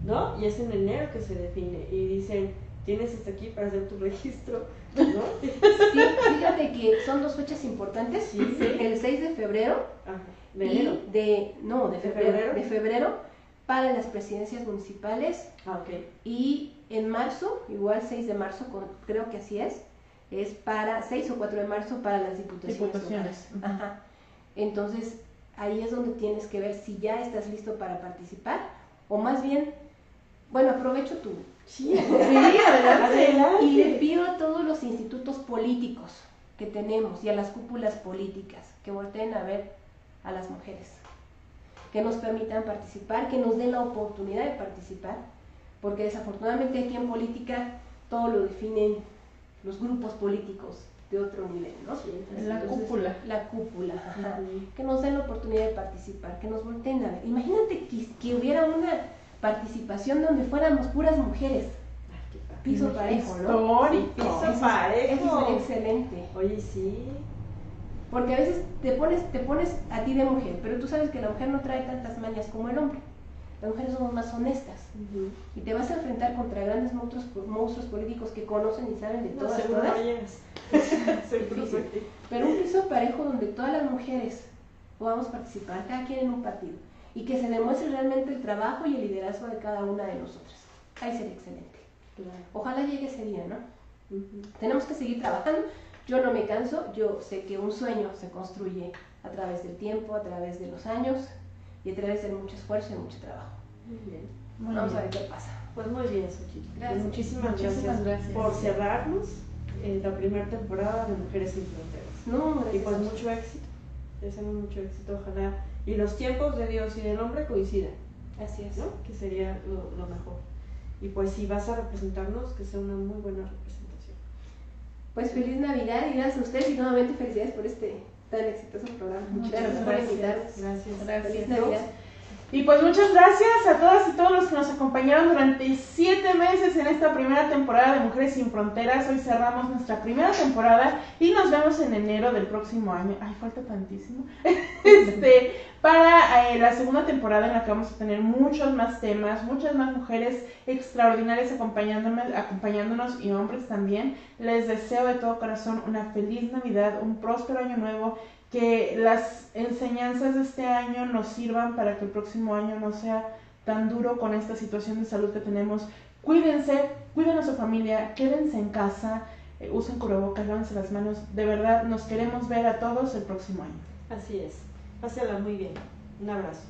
¿no? Y es en enero que se define y dicen, tienes hasta aquí para hacer tu registro, ¿no?
Sí, fíjate que son dos fechas importantes.
Sí, sí.
El 6 de febrero
Ajá, de
y
enero.
de no, de
¿De
febrero, de febrero para las presidencias municipales
Ah, ok.
y en marzo, igual 6 de marzo, con- creo que así es, es para 6 o 4 de marzo para las diputaciones.
Diputaciones.
Ajá. Entonces, ahí es donde tienes que ver si ya estás listo para participar o más bien, bueno, aprovecho tu
Sí, adelante.
y le pido a todos los institutos políticos que tenemos y a las cúpulas políticas que volteen a ver a las mujeres, que nos permitan participar, que nos den la oportunidad de participar, porque desafortunadamente aquí en política todo lo definen los grupos políticos de otro nivel, ¿no?
La cúpula.
La cúpula, ajá. Que nos den la oportunidad de participar, que nos volteen a ver. Imagínate que, que hubiera una participación donde fuéramos puras mujeres, piso parejo, ¿no?
Histórico.
Piso parejo.
Eso sería excelente.
Oye, sí.
Porque a veces te pones, te pones a ti de mujer, pero tú sabes que la mujer no trae tantas mañas como el hombre. Las mujeres somos más honestas. Y te vas a enfrentar contra grandes monstruos, monstruos políticos que conocen y saben de
No,
todas,
seguro
todas.
sí.
Pero un piso parejo donde todas las mujeres podamos participar, cada quien en un partido, y que se demuestre realmente el trabajo y el liderazgo de cada una de nosotras. Ahí sería excelente.
Claro.
Ojalá llegue ese día, ¿no?
Ujú.
Tenemos que seguir trabajando. Yo no me canso, yo sé que un sueño se construye a través del tiempo, a través de los años y a través de mucho esfuerzo y mucho trabajo.
Muy bien.
Muy
Vamos
bien.
a ver qué pasa.
Pues muy bien, Xochitl.
Gracias.
Muchísimas,
Muchísimas
gracias,
gracias.
por cerrarnos en la primera temporada de Mujeres sin Fronteras.
No,
Y pues mucho éxito. Deseamos mucho éxito, ojalá. Y los tiempos de Dios y del hombre coincidan,
Así es.
¿no? Que sería lo, lo mejor. Y pues si vas a representarnos, que sea una muy buena representación.
Pues feliz Navidad y gracias a ustedes y nuevamente felicidades por este tan exitoso programa.
Muchas
gracias, por invitarnos.
Gracias.
Gracias.
Feliz Navidad.
Y pues muchas gracias a todas y todos los que nos acompañaron durante siete meses en esta primera temporada de Mujeres sin Fronteras. Hoy cerramos nuestra primera temporada y nos vemos en enero del próximo año. Ay, falta tantísimo. Este, para eh, la segunda temporada en la que vamos a tener muchos más temas, muchas más mujeres extraordinarias acompañándonos y hombres también. Les deseo de todo corazón una feliz Navidad, un próspero año nuevo que las enseñanzas de este año nos sirvan para que el próximo año no sea tan duro con esta situación de salud que tenemos. Cuídense, cuiden a su familia, quédense en casa, eh, usen cubrebocas, lávense las manos. De verdad, nos queremos ver a todos el próximo año.
Así es. Pásala muy bien. Un abrazo.